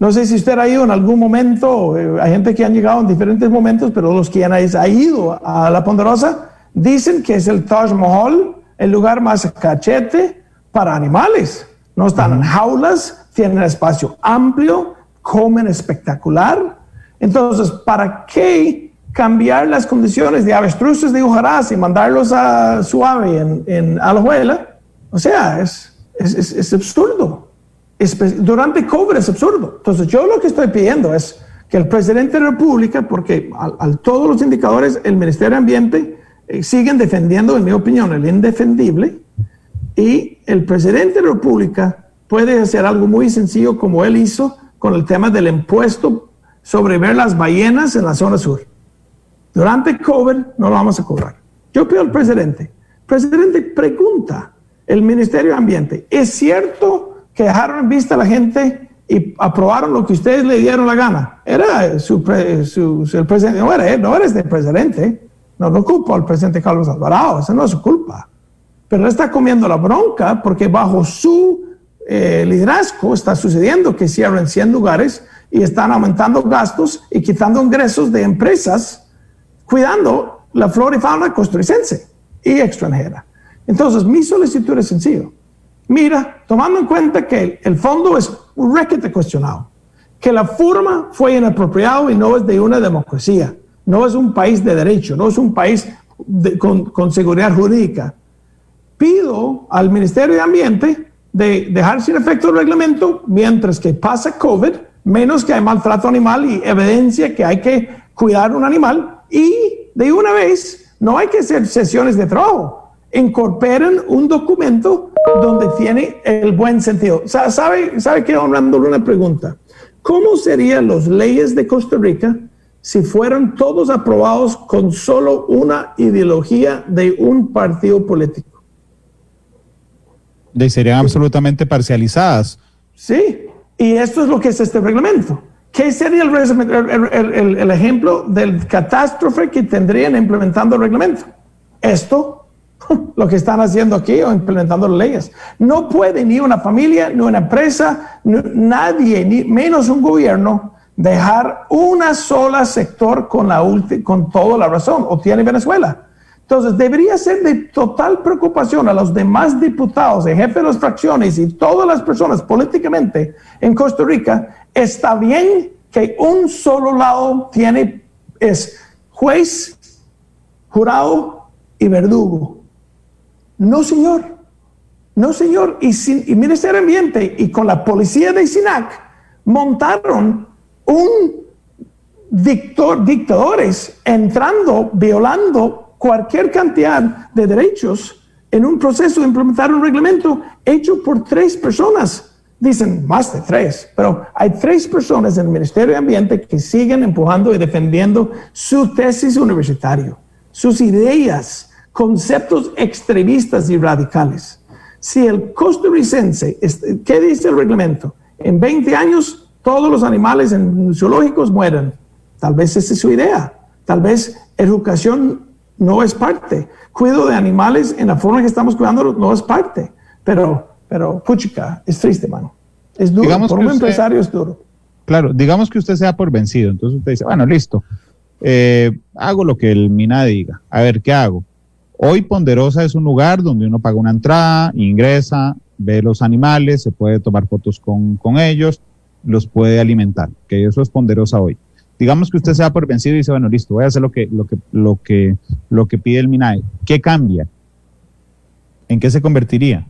No sé si usted ha ido en algún momento, eh, hay gente que han llegado en diferentes momentos, pero los que han ido a la ponderosa dicen que es el Taj Mahal, el lugar más cachete para animales. No están en jaulas, tienen espacio amplio, comen espectacular. Entonces, ¿para qué cambiar las condiciones de avestruces de hojarás y mandarlos a suave en, en Alajuela? O sea, es, es, es, absurdo. Durante COVID es absurdo. Entonces, yo lo que estoy pidiendo es que el presidente de la República, porque a, todos los indicadores, el Ministerio de Ambiente eh, siguen defendiendo, en mi opinión, el indefendible, y el presidente de la República puede hacer algo muy sencillo como él hizo con el tema del impuesto sobre ver las ballenas en la zona sur. Durante COVID no lo vamos a cobrar. Yo pido al presidente, presidente, pregunta el Ministerio de Ambiente, ¿es cierto que dejaron en vista a la gente y aprobaron lo que ustedes le dieron la gana? Era su, el presidente, no era no eres el presidente, no, no culpo al presidente Carlos Alvarado, esa no es su culpa. Pero él está comiendo la bronca porque bajo su eh, liderazgo está sucediendo que cierran 100 lugares y están aumentando gastos y quitando ingresos de empresas cuidando la flora y fauna costarricense y extranjera. Entonces, mi solicitud es sencillo. Mira, tomando en cuenta que el fondo es requete cuestionado, que la forma fue inapropiado y no es de una democracia, no es un país de derecho, no es un país con, con seguridad jurídica. Pido al Ministerio de Ambiente de dejar sin efecto el reglamento mientras que pasa COVID, menos que hay maltrato animal y evidencia que hay que cuidar un animal y de una vez no hay que hacer sesiones de trabajo incorporen un documento donde tiene el buen sentido. ¿Sabe, sabe que honrándole una pregunta? ¿Cómo serían las leyes de Costa Rica si fueran todos aprobados con solo una ideología de un partido político? De serían absolutamente parcializadas. Sí, y esto es lo que es este reglamento. ¿Qué sería el, el ejemplo del catástrofe que tendrían implementando el reglamento? Esto lo que están haciendo aquí o implementando leyes. No puede ni una familia, ni una empresa, nadie, ni menos un gobierno, dejar una sola sector con, la con toda la razón, o tiene Venezuela. Entonces, debería ser de total preocupación a los demás diputados, el jefe de las fracciones y todas las personas políticamente en Costa Rica, está bien que un solo lado tiene, es juez, jurado y verdugo. No, señor. No, señor. Y, sin, y Ministerio Ambiente y con la policía de SINAC montaron un dictor, dictadores entrando, violando cualquier cantidad de derechos en un proceso de implementar un reglamento hecho por tres personas. Dicen más de tres, pero hay tres personas en el Ministerio de Ambiente que siguen empujando y defendiendo su tesis universitario, sus ideas, conceptos extremistas y radicales. Si el costarricense, ¿qué dice el reglamento? En 20 años todos los animales en zoológicos mueren. Tal vez esa es su idea. Tal vez educación no es parte. Cuido de animales en la forma que estamos cuidándolos no es parte. Pero, pero, puchica, es triste, mano. Es duro. Digamos por un empresario es duro. Claro, digamos que usted sea por vencido. Entonces usted dice, bueno, listo. Eh, hago lo que el MINA diga. A ver, ¿qué hago? Hoy Ponderosa es un lugar donde uno paga una entrada, ingresa, ve los animales, se puede tomar fotos con, ellos, los puede alimentar, que eso es Ponderosa hoy. Digamos que usted se da por vencido y dice, bueno, listo, voy a hacer lo que, lo que, lo que, lo que pide el MINAE. ¿Qué cambia? ¿En qué se convertiría?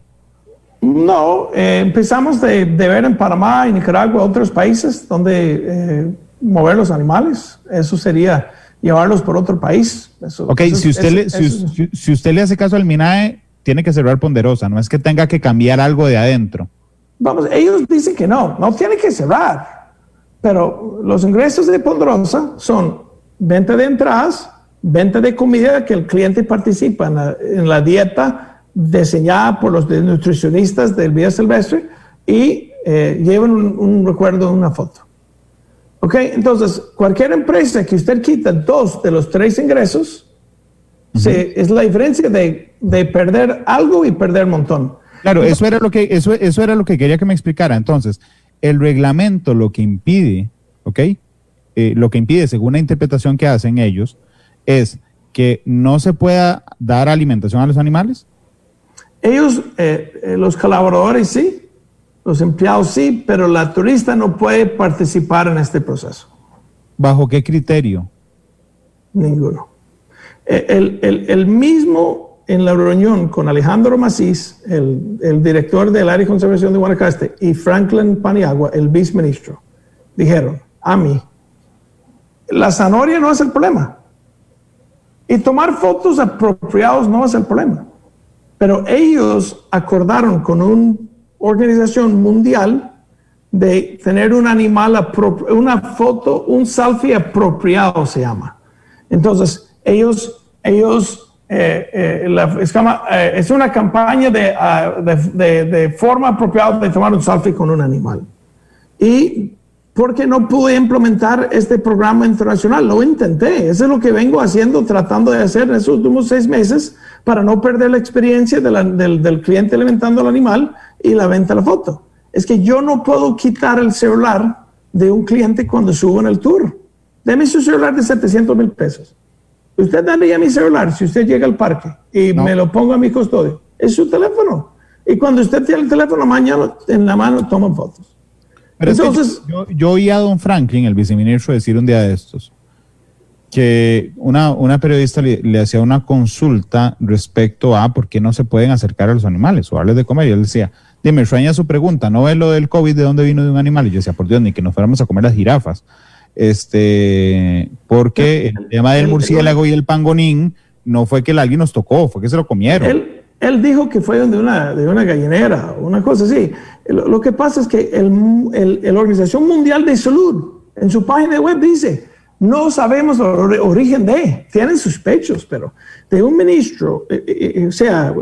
No, eh, empezamos de, ver en Panamá y Nicaragua, otros países donde eh, mover los animales. Eso sería llevarlos por otro país. ok, si, usted le, si, usted le hace caso al MINAE, tiene que cerrar Ponderosa, no es que tenga que cambiar algo de adentro. Vamos, ellos dicen que no, no tiene que cerrar, pero los ingresos de Ponderosa son venta de entradas, venta de comida que el cliente participa en la, dieta diseñada por los nutricionistas del Vía Silvestre y eh, llevan un, recuerdo, una foto. ¿Ok? Entonces, cualquier empresa que usted quita dos de los tres ingresos, es la diferencia de, perder algo y perder un montón. Claro, eso era lo que eso, eso era lo que quería que me explicara. Entonces, el reglamento lo que impide, ¿ok? Eh, lo que impide, según la interpretación que hacen ellos, es que no se pueda dar alimentación a los animales. Ellos, eh, eh, los colaboradores sí, los empleados sí, pero la turista no puede participar en este proceso. ¿Bajo qué criterio? Ninguno. El, el, mismo en la reunión con Alejandro Macís, el, el, director del área de conservación de Guanacaste, y Franklin Paniagua, el viceministro, dijeron a mí, la zanahoria no es el problema. Y tomar fotos apropiados no es el problema. Pero ellos acordaron con una organización mundial de tener un animal, una foto, un selfie apropiado se llama. Entonces, ellos, ellos, eh, eh, eh, es, una campaña ah, de, de, forma apropiada de tomar un selfie con un animal. Y porque no pude implementar este programa internacional. Lo intenté. Eso es lo que vengo haciendo, tratando de hacer en esos últimos seis meses para no perder la experiencia del, cliente alimentando al animal y la venta de la foto. Es que yo no puedo quitar el celular de un cliente cuando subo en el tour. Deme su celular de 700 mil pesos. Usted daría mi celular si usted llega al parque y me lo pongo a mi custodio. Es su teléfono. Y cuando usted tiene el teléfono mañana en la mano, toma fotos. Entonces, yo, oí a don Franklin, el viceministro, decir un día de estos que una, una periodista le, hacía una consulta respecto a por qué no se pueden acercar a los animales o darles de comer. Y él decía, dime, sueña su pregunta, ¿no ve lo del COVID de dónde vino de un animal? Y yo decía, por Dios, ni que nos fuéramos a comer las jirafas. Este, porque el tema del murciélago y el pangonín no fue que el alguien nos tocó, fue que se lo comieron. Él dijo que fue de una, de una gallinera, una cosa así. Lo, que pasa es que el, la Organización Mundial de Salud en su página web dice, no sabemos el origen de, tienen sospechos, pero de un ministro, eh, eh, eh, o sea,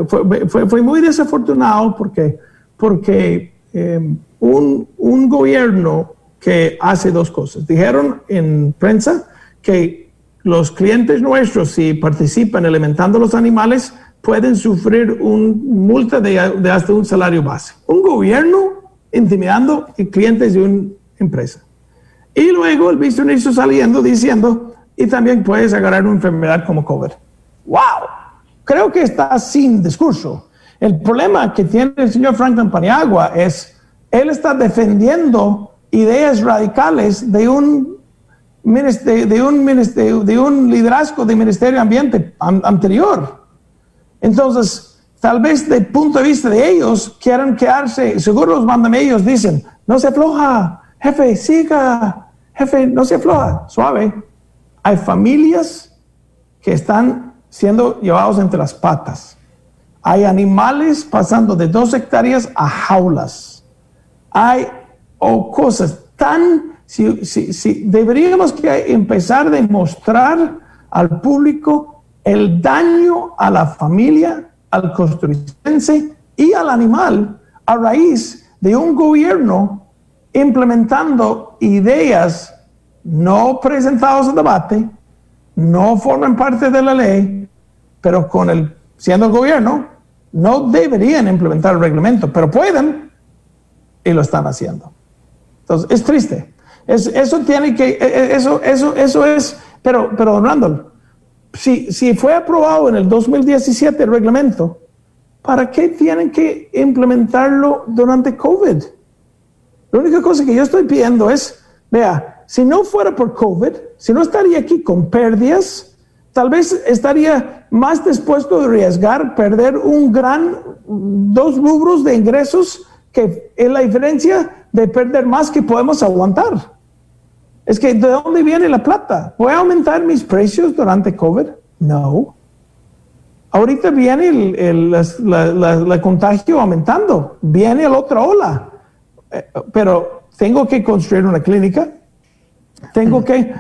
fue, muy desafortunado porque, porque em, un, un gobierno que hace dos cosas. Dijeron en prensa que los clientes nuestros, si participan alimentando los animales, pueden sufrir una multa de, hasta un salario base. Un gobierno intimidando clientes de una empresa. Y luego el viceministro saliendo diciendo, y también puedes agarrar una enfermedad como COVID. ¡Wow! Creo que está sin discurso. El problema que tiene el señor Franklin Paniagua es, él está defendiendo ideas radicales de un, de un, de un liderazgo del Ministerio de Ambiente anterior entonces, tal vez de punto de vista de ellos, quieran quedarse, seguro los mandan ellos, dicen, no se afloja, jefe, siga, jefe, no se afloja, suave. Hay familias que están siendo llevados entre las patas. Hay animales pasando de dos hectáreas a jaulas. Hay o cosas tan... Si, si, deberíamos que empezar a demostrar al público el daño a la familia, al costarricense y al animal a raíz de un gobierno implementando ideas no presentadas en debate, no forman parte de la ley, pero con el siendo el gobierno no deberían implementar el reglamento, pero pueden y lo están haciendo. Entonces es triste. eso tiene que, e, e, eso, eso, eso es, pero, pero Randall, si, fue aprobado en el 2017 el reglamento, ¿para qué tienen que implementarlo durante COVID? La única cosa que yo estoy pidiendo es, vea, si no fuera por COVID, si no estaría aquí con pérdidas, tal vez estaría más dispuesto a arriesgar perder un gran, dos rubros de ingresos que es la diferencia de perder más que podemos aguantar. Es que, ¿de dónde viene la plata? ¿Voy a aumentar mis precios durante COVID? No. ahorita viene el, el contagio aumentando, viene la otra ola, pero tengo que construir una clínica, tengo que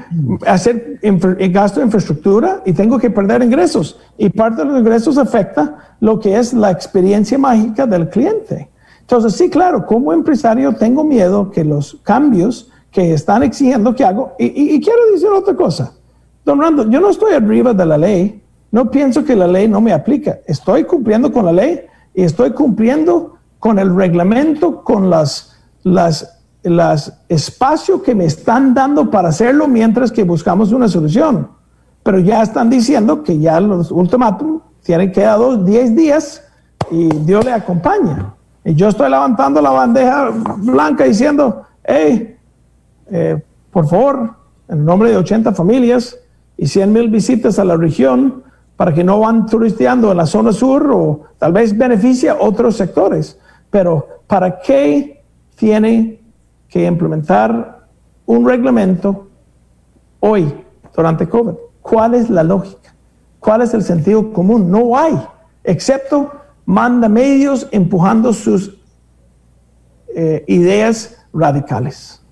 hacer gasto de infraestructura y tengo que perder ingresos. Y parte de los ingresos afecta lo que es la experiencia mágica del cliente. Entonces, sí, claro, como empresario tengo miedo que los cambios que están exigiendo que hago, y, quiero decir otra cosa, don Rando, yo no estoy arriba de la ley, no pienso que la ley no me aplica, estoy cumpliendo con la ley y estoy cumpliendo con el reglamento, con las, las los espacios que me están dando para hacerlo mientras que buscamos una solución. Pero ya están diciendo que ya los ultimátum tienen que dar 10 días y Dios le acompaña. Y yo estoy levantando la bandeja blanca diciendo, hey, eh, por favor, en nombre de 80 familias y 100 mil visitas a la región, para que no van turisteando en la zona sur o tal vez beneficia otros sectores. Pero ¿para qué tiene que implementar un reglamento hoy, durante COVID. ¿Cuál es la lógica? ¿Cuál es el sentido común? No hay, excepto manda medios empujando sus eh, ideas radicales.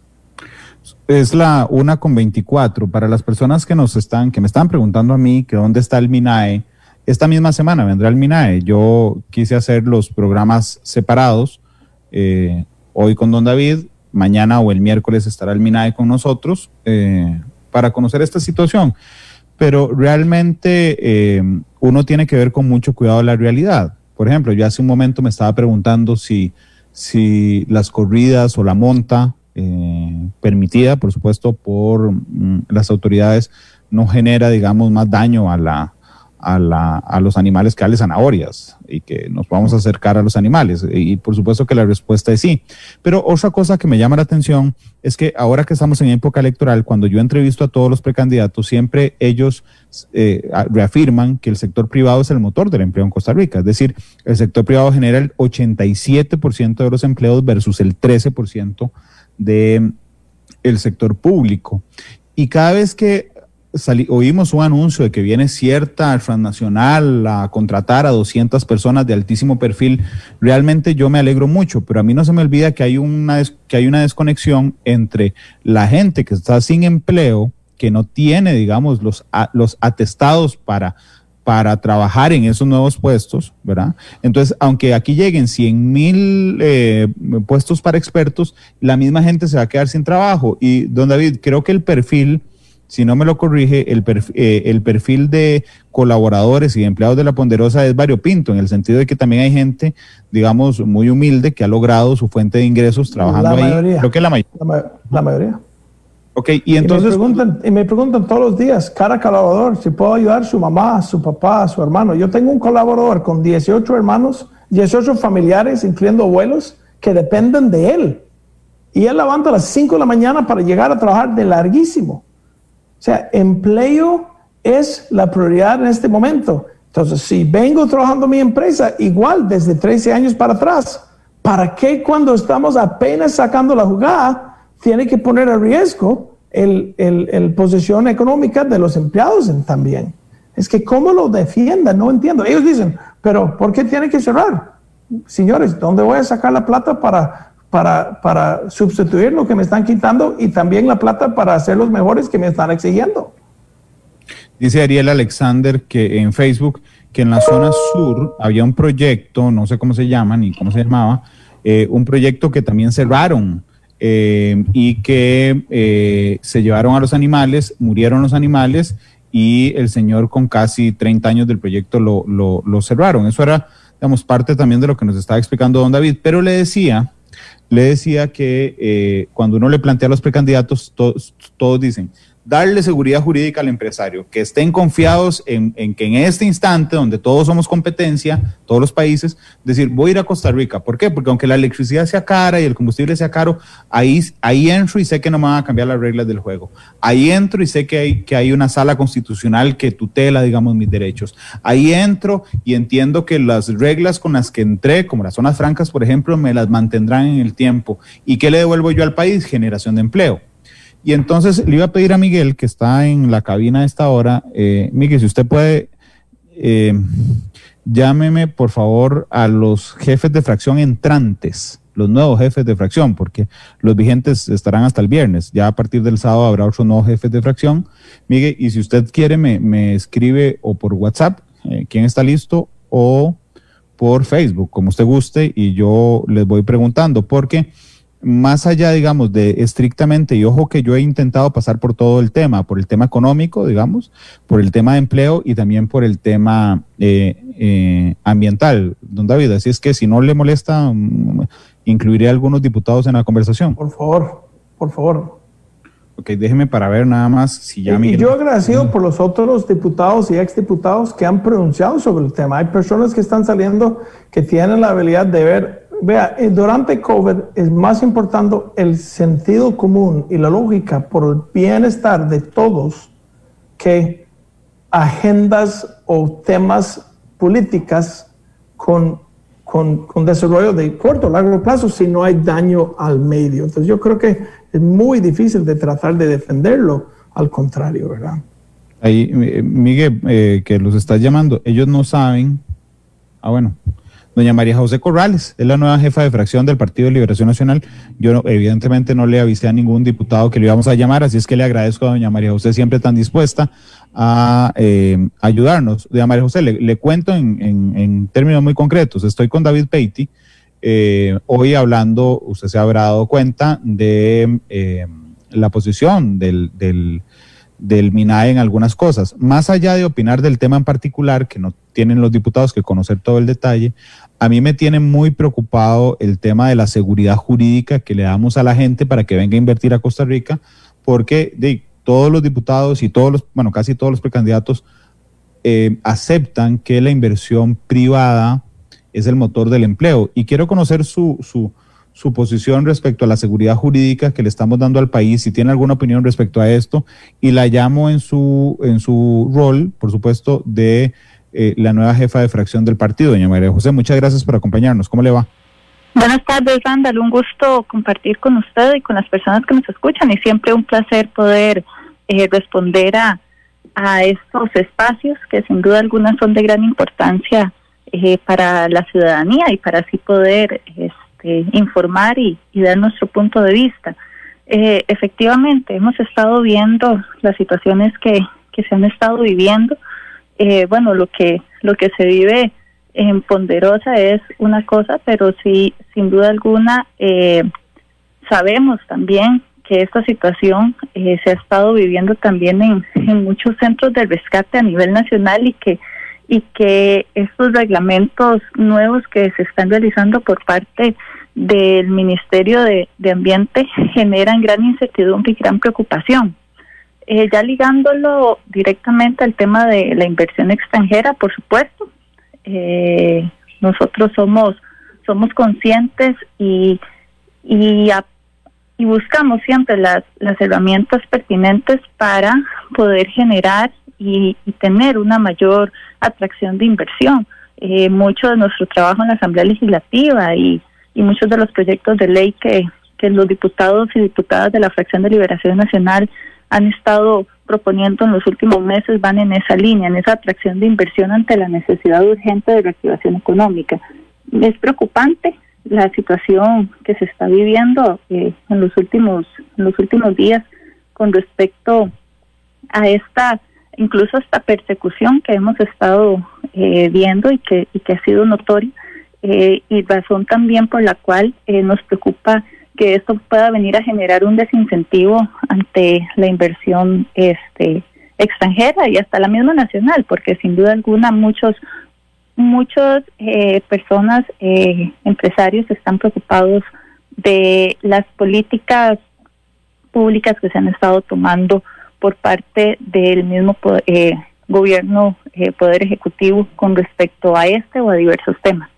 Es la una con 24. Para las personas que nos están, que me están preguntando a mí que dónde está el MINAE, esta misma semana vendrá el MINAE. Yo quise hacer los programas separados. Eh, hoy con Don David, mañana o el miércoles estará el MINAE con nosotros eh, para conocer esta situación. Pero realmente eh, uno tiene que ver con mucho cuidado la realidad. Por ejemplo, yo hace un momento me estaba preguntando si, si las corridas o la monta eh, permitida, por supuesto, por mm, las autoridades, no genera, digamos, más daño a la, a, los animales que darle zanahorias y que nos vamos a acercar a los animales. Y por supuesto que la respuesta es sí. Pero otra cosa que me llama la atención es que ahora que estamos en época electoral, cuando yo entrevisto a todos los precandidatos, siempre ellos eh, reafirman que el sector privado es el motor del empleo en Costa Rica. Es decir, el sector privado genera el 87% de los empleos versus el 13% de el sector público. Y cada vez que oímos un anuncio de que viene cierta transnacional a contratar a 200 personas de altísimo perfil, realmente yo me alegro mucho, pero a mí no se me olvida que hay una, que hay una desconexión entre la gente que está sin empleo, que no tiene, digamos, los, los atestados para para trabajar en esos nuevos puestos, ¿verdad? Entonces, aunque aquí lleguen 100 mil eh, puestos para expertos, la misma gente se va a quedar sin trabajo. Y, don David, creo que el perfil si no me lo corrige, el perfil, eh, el perfil de colaboradores y empleados de la Ponderosa es variopinto, en el sentido de que también hay gente, digamos, muy humilde que ha logrado su fuente de ingresos trabajando la ahí. Creo que la, mayoría. la, mayoría. Ok, y entonces... Y me, preguntan, y me preguntan todos los días, cada colaborador, si puedo ayudar a su mamá, a su papá, a su hermano. Yo tengo un colaborador con 18 hermanos, 18 familiares, incluyendo abuelos, que dependen de él. Y él levanta a las 5 de la mañana para llegar a trabajar de larguísimo. O sea, empleo es la prioridad en este momento. Entonces, si vengo trabajando mi empresa, igual desde 13 años para atrás, ¿para qué cuando estamos apenas sacando la jugada, tiene que poner a riesgo el, el, posición económica de los empleados también? Es que cómo lo defiendan, no entiendo. Ellos dicen, pero ¿por qué tiene que cerrar? Señores, ¿dónde voy a sacar la plata para para, para sustituir lo que me están quitando y también la plata para hacer los mejores que me están exigiendo. Dice Ariel Alexander que en Facebook que en la zona sur había un proyecto, no sé cómo se llama ni cómo se llamaba, eh, un proyecto que también cerraron eh, y que eh, se llevaron a los animales, murieron los animales y el señor con casi 30 años del proyecto lo, lo, lo cerraron. Eso era, digamos, parte también de lo que nos estaba explicando don David, pero le decía le decía que eh, cuando uno le plantea a los precandidatos, todos, todos dicen, darle seguridad jurídica al empresario, que estén confiados en, que en este instante, donde todos somos competencia, todos los países, decir, voy a ir a Costa Rica. ¿Por qué? Porque aunque la electricidad sea cara y el combustible sea caro, ahí, ahí entro y sé que no me van a cambiar las reglas del juego. Ahí entro y sé que hay, que hay una sala constitucional que tutela, digamos, mis derechos. Ahí entro y entiendo que las reglas con las que entré, como las zonas francas, por ejemplo, me las mantendrán en el tiempo. ¿Y qué le devuelvo yo al país? Generación de empleo. Y entonces le iba a pedir a Miguel, que está en la cabina a esta hora, eh, Miguel, si usted puede eh, llámeme por favor a los jefes de fracción entrantes, los nuevos jefes de fracción, porque los vigentes estarán hasta el viernes. Ya a partir del sábado habrá otros nuevos jefes de fracción. Miguel, y si usted quiere, me, escribe o por WhatsApp, eh, quién está listo, o por Facebook, como usted guste, y yo les voy preguntando, porque más allá, digamos, de estrictamente, y ojo que yo he intentado pasar por todo el tema, por el tema económico, digamos, por el tema de empleo y también por el tema eh, eh, ambiental, don David. Así es que si no le molesta, mm, incluiré a algunos diputados en la conversación. Por favor, por favor. Ok, déjeme para ver nada más si ya... Y, yo agradecido por los otros diputados y exdiputados que han pronunciado sobre el tema. Hay personas que están saliendo que tienen la habilidad de ver Vea, eh, durante COVID es más importante el sentido común y la lógica por el bienestar de todos que agendas o temas políticas con, con, con desarrollo de corto o largo plazo si no hay daño al medio. Entonces yo creo que es muy difícil de tratar de defenderlo, al contrario, ¿verdad? Ahí, eh, Miguel, eh, que los estás llamando, ellos no saben. Ah, bueno, doña María José Corrales, es la nueva jefa de fracción del Partido de Liberación Nacional. Yo evidentemente no le avisé a ningún diputado que le íbamos a llamar, así es que le agradezco a doña María José siempre tan dispuesta a eh, ayudarnos. Doña María José, le, cuento en, términos muy concretos, estoy con David Peiti, eh, hoy hablando, usted se habrá dado cuenta de eh, la posición del, del del MINAE en algunas cosas. Más allá de opinar del tema en particular, que no tienen los diputados que conocer todo el detalle, a mí me tiene muy preocupado el tema de la seguridad jurídica que le damos a la gente para que venga a invertir a Costa Rica, porque todos los diputados y todos los, bueno, casi todos los precandidatos eh, aceptan que la inversión privada es el motor del empleo. Y quiero conocer su, su, su posición respecto a la seguridad jurídica que le estamos dando al país, si tiene alguna opinión respecto a esto, y la llamo en su, en su rol, por supuesto, de eh, la nueva jefa de fracción del partido, doña María José. Muchas gracias por acompañarnos. ¿Cómo le va? Buenas tardes, Randall. Un gusto compartir con usted y con las personas que nos escuchan y siempre un placer poder eh, responder a, a estos espacios que sin duda alguna son de gran importancia eh, para la ciudadanía y para así poder este, informar y, dar nuestro punto de vista. Eh, efectivamente, hemos estado viendo las situaciones que, que se han estado viviendo. Eh, bueno, lo que, lo que se vive en Ponderosa es una cosa, pero sí, sin duda alguna, eh, sabemos también que esta situación se ha estado viviendo también en, en muchos centros de rescate a nivel nacional y que y que estos reglamentos nuevos que se están realizando por parte del Ministerio de, Ambiente generan gran incertidumbre y gran preocupación. Eh, ya ligándolo directamente al tema de la inversión extranjera, por supuesto, eh, nosotros somos somos conscientes y y, y buscamos siempre las, las herramientas pertinentes para poder generar y, tener una mayor atracción de inversión. Eh, mucho de nuestro trabajo en la Asamblea Legislativa y, y muchos de los proyectos de ley que, que los diputados y diputadas de la Fracción de Liberación Nacional han estado proponiendo en los últimos meses van en esa línea, en esa atracción de inversión ante la necesidad urgente de reactivación económica. Es preocupante la situación que se está viviendo eh, en los últimos en los últimos días con respecto a esta incluso esta persecución que hemos estado eh, viendo y que, y que ha sido notoria, eh, y razón también por la cual eh, nos preocupa que esto pueda venir a generar un desincentivo ante la inversión este extranjera y hasta la misma nacional, porque sin duda alguna muchos muchas personas empresarios están preocupados de las políticas públicas que se han estado tomando por parte del mismo eh, gobierno, eh, poder ejecutivo con respecto a este o a diversos temas.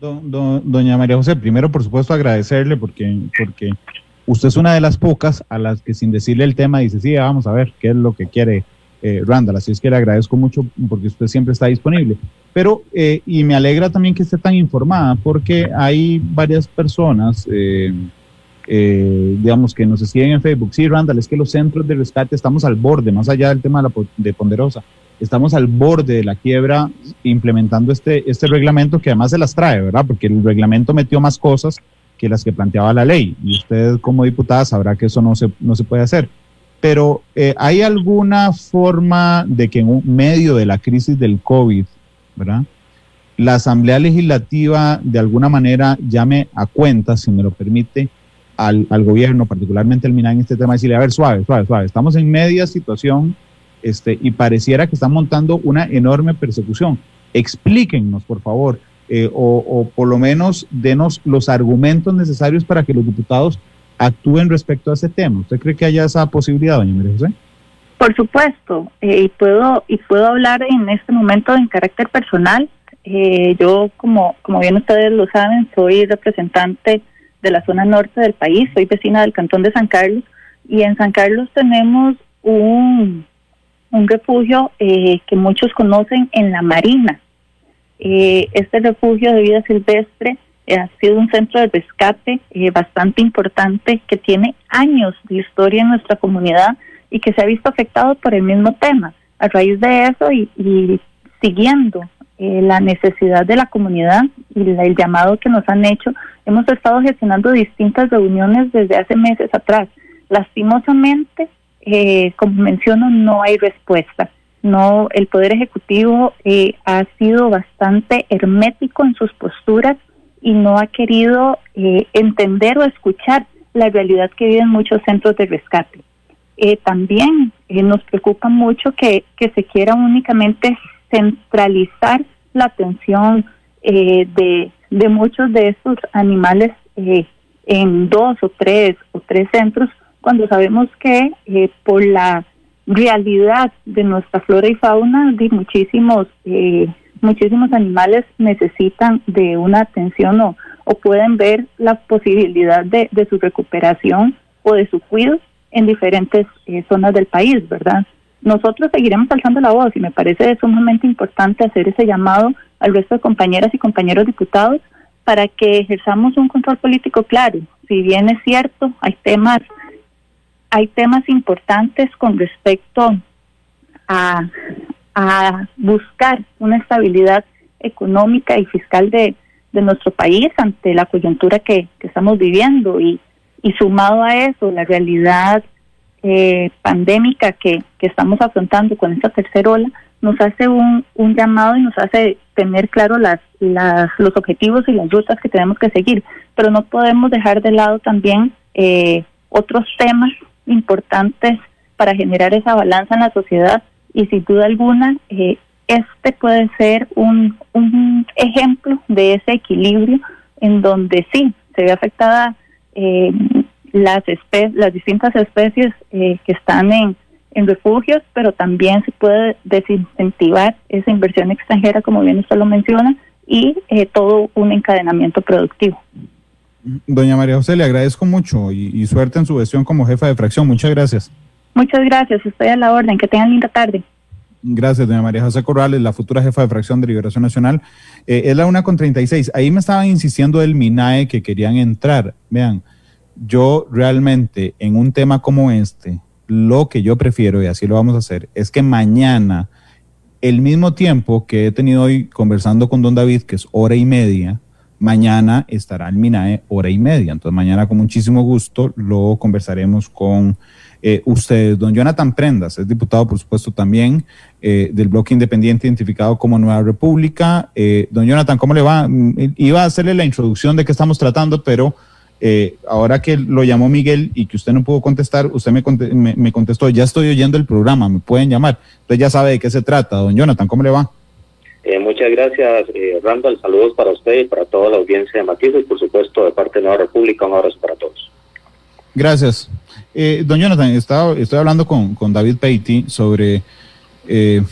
Doña María José, primero por supuesto agradecerle porque, porque usted es una de las pocas a las que sin decirle el tema dice, sí, vamos a ver qué es lo que quiere eh, Randall, así es que le agradezco mucho porque usted siempre está disponible. Pero, eh, y me alegra también que esté tan informada porque hay varias personas eh, eh, digamos, que nos siguen en Facebook. Sí, Randall, es que los centros de rescate estamos al borde, más allá del tema de, la, de Ponderosa. Estamos al borde de la quiebra implementando este, este reglamento que además se las trae, ¿verdad? Porque el reglamento metió más cosas que las que planteaba la ley y usted como diputada sabrá que eso no se, no se puede hacer. Pero eh, ¿hay alguna forma de que en medio de la crisis del COVID, ¿verdad? La Asamblea Legislativa de alguna manera llame a cuenta, si me lo permite, al, al gobierno, particularmente al MINA en este tema, decirle, a ver, suave, suave, suave, estamos en media situación este, y pareciera que están montando una enorme persecución. Explíquennos, por favor, eh, o, por lo menos denos los argumentos necesarios para que los diputados actúen respecto a ese tema. ¿Usted cree que haya esa posibilidad, doña María José? Por supuesto, eh, y puedo y puedo hablar en este momento en carácter personal. Eh, yo, como como bien ustedes lo saben, soy representante de la zona norte del país, soy vecina del cantón de San Carlos y en San Carlos tenemos un un refugio eh, que muchos conocen en la Marina. Eh, este refugio de vida silvestre eh, ha sido un centro de rescate bastante importante que tiene años de historia en nuestra comunidad y que se ha visto afectado por el mismo tema. A raíz de eso y, siguiendo la necesidad de la comunidad y el llamado que nos han hecho, hemos estado gestionando distintas reuniones desde hace meses atrás. Lastimosamente, eh, como menciono, no hay respuesta. No, el Poder Ejecutivo eh, ha sido bastante hermético en sus posturas y no ha querido eh, entender o escuchar la realidad que viven muchos centros de rescate. Eh, también nos preocupa mucho que, que se quiera únicamente centralizar la atención de, de muchos de estos animales en dos o tres o tres centros cuando sabemos que eh, por la realidad de nuestra flora y fauna, de muchísimos, eh, muchísimos animales necesitan de una atención o, o pueden ver la posibilidad de, de, su recuperación o de su cuidado en diferentes eh, zonas del país, ¿verdad? Nosotros seguiremos alzando la voz y me parece sumamente importante hacer ese llamado al resto de compañeras y compañeros diputados para que ejerzamos un control político claro. Si bien es cierto, hay temas hay temas importantes con respecto a, buscar una estabilidad económica y fiscal de, nuestro país ante la coyuntura que, estamos viviendo. Y, sumado a eso la realidad eh, pandémica que, estamos afrontando con esta tercera ola nos hace un, llamado y nos hace tener claro las, las, los objetivos y las rutas que tenemos que seguir, pero no podemos dejar de lado también eh, otros temas importantes para generar esa balanza en la sociedad y sin duda alguna eh, este puede ser un, un ejemplo de ese equilibrio en donde sí se ve afectada eh, las las distintas especies eh, que están en, en refugios, pero también se puede desincentivar esa inversión extranjera, como bien usted lo menciona, y todo un encadenamiento productivo. Doña María José, le agradezco mucho y, suerte en su gestión como jefa de fracción. Muchas gracias. Muchas gracias, estoy a la orden. Que tengan linda tarde. Gracias, doña María José Corrales, la futura jefa de fracción de Liberación Nacional. Eh, es la una con 36. Ahí me estaban insistiendo del MINAE que querían entrar. Vean, yo realmente en un tema como este, lo que yo prefiero, y así lo vamos a hacer, es que mañana, el mismo tiempo que he tenido hoy conversando con don David, que es hora y media, Mañana estará el MINAE hora y media. Entonces, mañana con muchísimo gusto lo conversaremos con eh, ustedes. Don Jonathan Prendas es diputado, por supuesto, también eh, del bloque independiente identificado como Nueva República. Eh, don Jonathan, ¿cómo le va? Mm, iba a hacerle la introducción de qué estamos tratando, pero ahora que lo llamó Miguel y que usted no pudo contestar, usted me, me contestó, ya estoy oyendo el programa, me pueden llamar. Entonces ya sabe de qué se trata. Don Jonathan, ¿cómo le va? Eh, muchas gracias, eh, Randall. Saludos para usted y para toda la audiencia de Matices, por supuesto, de parte de Nueva República. Un abrazo para todos. Gracias. Eh, don Jonathan, estaba, estoy hablando con, con David Peiti sobre eh,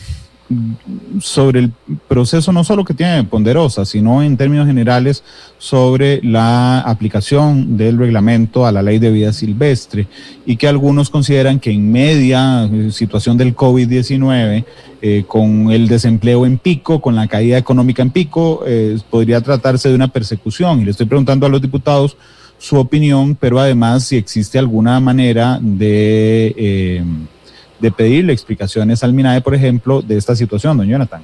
sobre el proceso no solo que tiene Ponderosa, sino en términos generales sobre la aplicación del reglamento a la ley de vida silvestre y que algunos consideran que en media eh, situación del COVID-19, eh, con el desempleo en pico, con la caída económica en pico, eh, podría tratarse de una persecución. Y le estoy preguntando a los diputados su opinión, pero además si existe alguna manera de de pedirle explicaciones al MINAE, por ejemplo, de esta situación, don Jonathan.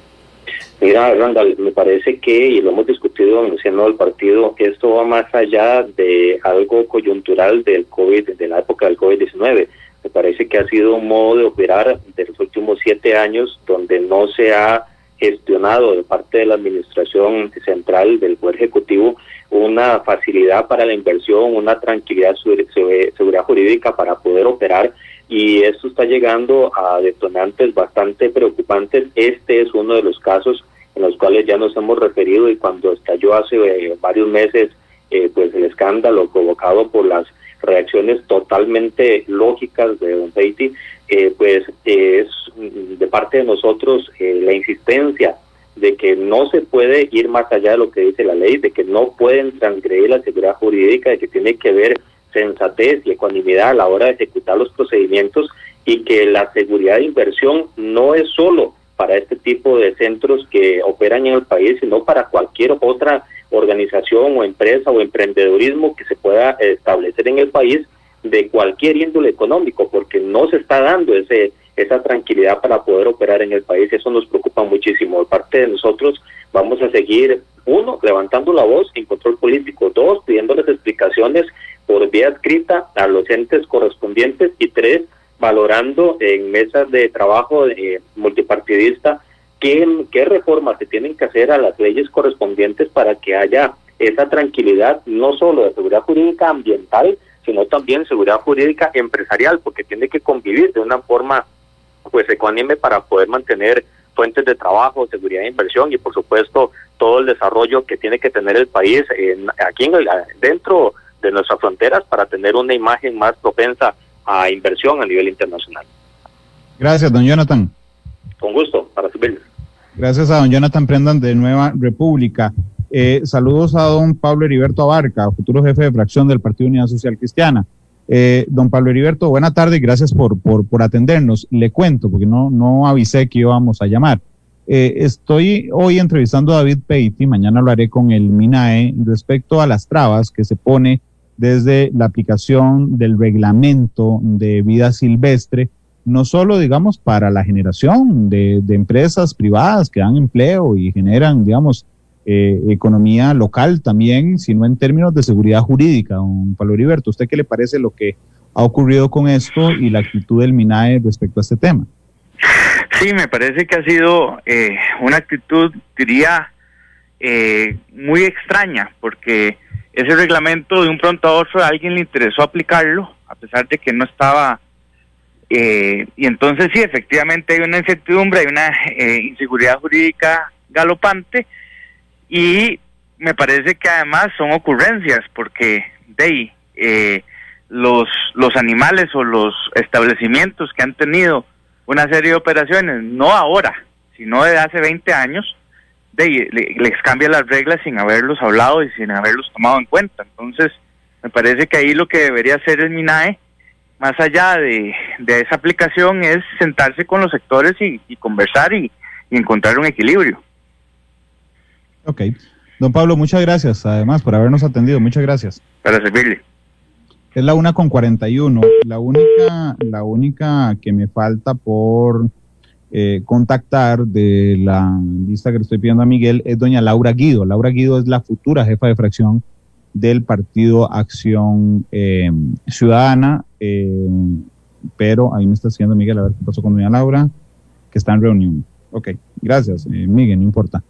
Mira, Randall, me parece que, y lo hemos discutido en el seno del partido, esto va más allá de algo coyuntural del COVID, de la época del COVID-19. Me parece que ha sido un modo de operar de los últimos siete años donde no se ha gestionado de parte de la Administración Central del Poder Ejecutivo una facilidad para la inversión, una tranquilidad, seguridad jurídica para poder operar y esto está llegando a detonantes bastante preocupantes. Este es uno de los casos en los cuales ya nos hemos referido y cuando estalló hace eh, varios meses eh, pues el escándalo provocado por las reacciones totalmente lógicas de Don Beatty, eh, pues es de parte de nosotros la insistencia de que no se puede ir más allá de lo que dice la ley, de que no pueden transgredir la seguridad jurídica, de que tiene que haber sensatez y ecuanimidad a la hora de ejecutar los procedimientos y que la seguridad de inversión no es solo para este tipo de centros que operan en el país, sino para cualquier otra organización o empresa o emprendedurismo que se pueda establecer en el país de cualquier índole económico, porque no se está dando ese esa tranquilidad para poder operar en el país. Eso nos preocupa muchísimo. De parte de nosotros vamos a seguir, uno, levantando la voz en control político, dos, pidiéndoles explicaciones por vía escrita a los entes correspondientes y tres, valorando en mesas de trabajo eh, multipartidista qué, qué reformas se tienen que hacer a las leyes correspondientes para que haya esa tranquilidad, no solo de seguridad jurídica ambiental, sino también seguridad jurídica empresarial, porque tiene que convivir de una forma pues ecuánime para poder mantener fuentes de trabajo, seguridad de inversión y por supuesto todo el desarrollo que tiene que tener el país en, aquí en dentro de nuestras fronteras para tener una imagen más propensa a inversión a nivel internacional. Gracias, don Jonathan. Con gusto, para servirles. Gracias a don Jonathan Prendan de Nueva República. Eh, saludos a don Pablo Heriberto Abarca, futuro jefe de fracción del Partido Unidad Social Cristiana. Eh, don Pablo Heriberto, buena tarde y gracias por, por, por, atendernos. Le cuento, porque no, no avisé que íbamos a llamar. Eh, estoy hoy entrevistando a David Peiti, mañana lo haré con el MINAE, respecto a las trabas que se pone desde la aplicación del reglamento de vida silvestre, no solo, digamos, para la generación de, empresas privadas que dan empleo y generan, digamos, eh, economía local también, sino en términos de seguridad jurídica. Don Pablo Heriberto, ¿usted qué le parece lo que ha ocurrido con esto y la actitud del MINAE respecto a este tema? Sí, me parece que ha sido eh, una actitud, diría, eh, muy extraña, porque ese reglamento de un pronto a otro a alguien le interesó aplicarlo, a pesar de que no estaba... y entonces sí, efectivamente hay una incertidumbre, hay una inseguridad jurídica galopante, y me parece que además son ocurrencias porque de eh, los, los animales o los establecimientos que han tenido una serie de operaciones, no ahora, sino desde hace 20 años, de, les cambia las reglas sin haberlos hablado y sin haberlos tomado en cuenta. Entonces, me parece que ahí lo que debería hacer el MINAE, más allá de, esa aplicación, es sentarse con los sectores y, conversar y encontrar un equilibrio. Ok. Don Pablo, muchas gracias, además, por habernos atendido. Muchas gracias. Para servirle. Es la una con 41. La única, la única que me falta por eh, contactar de la lista que le estoy pidiendo a Miguel es doña Laura Guido. Laura Guido es la futura jefa de fracción del Partido Acción eh, Ciudadana, eh, pero ahí me está haciendo Miguel a ver qué pasó con doña Laura, que está en reunión. Ok, gracias, Miguel, no importa.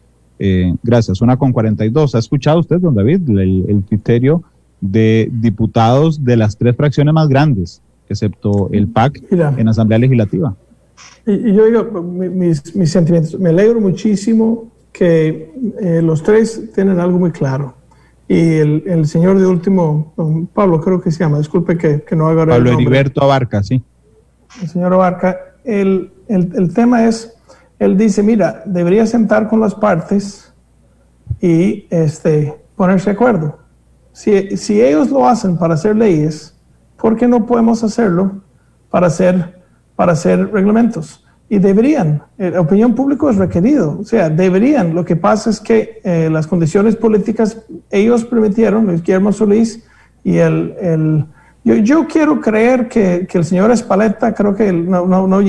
Eh, gracias. Una con 42. ¿Ha escuchado usted, don David, el, criterio de diputados de las tres fracciones más grandes, excepto el PAC, en Asamblea Legislativa? Y, yo digo, mis, mis, sentimientos, me alegro muchísimo que eh, los tres tienen algo muy claro. Y el, el, señor de último, Pablo creo que se llama, disculpe que, que no haga Pablo Heriberto Abarca, sí. El señor Abarca, el, el, el tema es él dice, mira, debería sentar con las partes y este, ponerse de acuerdo. Si, si ellos lo hacen para hacer leyes, ¿por qué no podemos hacerlo para hacer, para hacer reglamentos? Y deberían, la opinión pública es requerido, o sea, deberían. Lo que pasa es que eh, las condiciones políticas, ellos permitieron, Luis Guillermo Solís y el, el Yo, yo quiero creer que, que, el señor Espaleta, creo que, no, no, no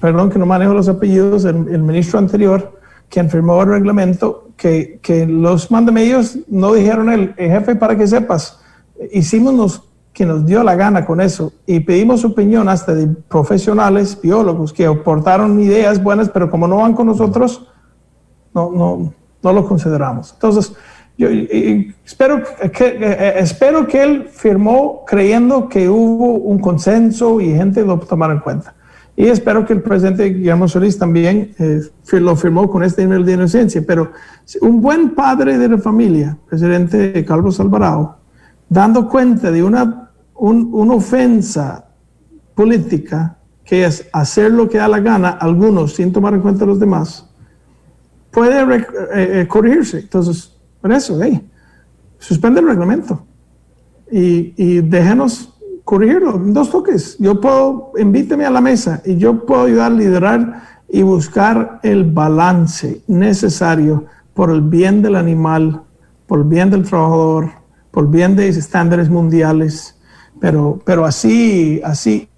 perdón que no manejo los apellidos, el, el, ministro anterior, quien firmó el reglamento, que, que los mandamedios no dijeron el, el, jefe para que sepas, hicimos que nos dio la gana con eso y pedimos opinión hasta de profesionales, biólogos, que aportaron ideas buenas, pero como no van con nosotros, no, no, no lo consideramos. Entonces, yo espero que, eh, espero que él firmó creyendo que hubo un consenso y gente lo tomara en cuenta. Y espero que el presidente Guillermo Solís también eh, lo firmó con este nivel de inocencia. Pero un buen padre de la familia, presidente Carlos Alvarado, dando cuenta de una, una ofensa política, que es hacer lo que da la gana, algunos sin tomar en cuenta a los demás, puede eh, corregirse. Entonces, por eso, hey, suspende el reglamento y, y déjenos corregirlo dos toques. Yo puedo, invíteme a la mesa y yo puedo ayudar a liderar y buscar el balance necesario por el bien del animal, por el bien del trabajador, por bien de estándares mundiales, pero, pero así, así,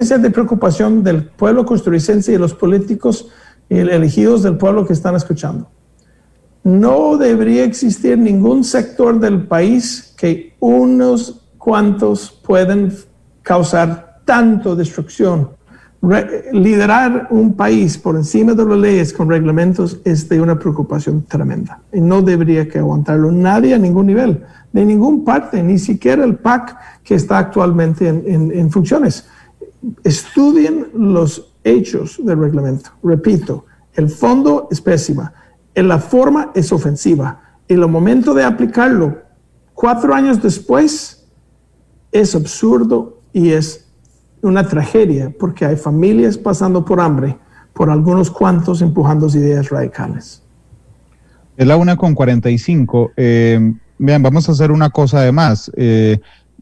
esa es de preocupación del pueblo costarricense y de los políticos elegidos del pueblo que están escuchando no debería existir ningún sector del país que unos cuantos pueden causar tanto destrucción. Liderar un país por encima de las leyes con reglamentos es de una preocupación tremenda y no debería que aguantarlo nadie a ningún nivel, de ningún parte, ni siquiera el PAC que está actualmente en, en funciones. Estudien los hechos del reglamento. Repito, el fondo es pésima en la forma es ofensiva. En el momento de aplicarlo, cuatro años después, es absurdo y es una tragedia porque hay familias pasando por hambre por algunos cuantos empujando ideas radicales. Es la una con 45. Eh, vean, vamos a hacer una cosa además. Eh,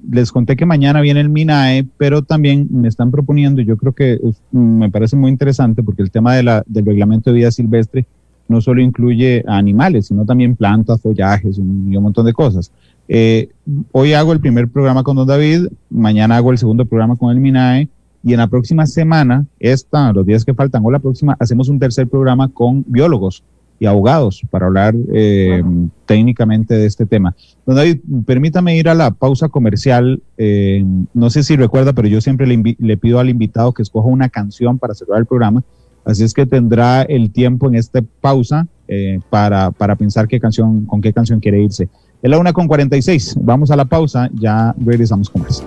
les conté que mañana viene el MINAE, pero también me están proponiendo, y yo creo que me parece muy interesante porque el tema de la, del reglamento de vida silvestre no solo incluye animales, sino también plantas, follajes y un, montón de cosas. Eh, hoy hago el primer programa con Don David, mañana hago el segundo programa con el MINAE y en la próxima semana, esta, los días que faltan o la próxima, hacemos un tercer programa con biólogos y abogados para hablar eh, técnicamente de este tema. Don David, permítame ir a la pausa comercial. Eh, no sé si recuerda, pero yo siempre le, le pido al invitado que escoja una canción para cerrar el programa. Así es que tendrá el tiempo en esta pausa eh, para, para, pensar qué canción, con qué canción quiere irse. Es la una con 46. Vamos a la pausa, ya regresamos con más.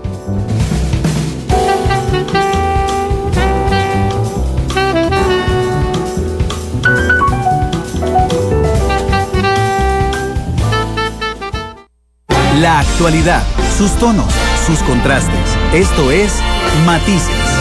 La actualidad, sus tonos, sus contrastes. Esto es Matices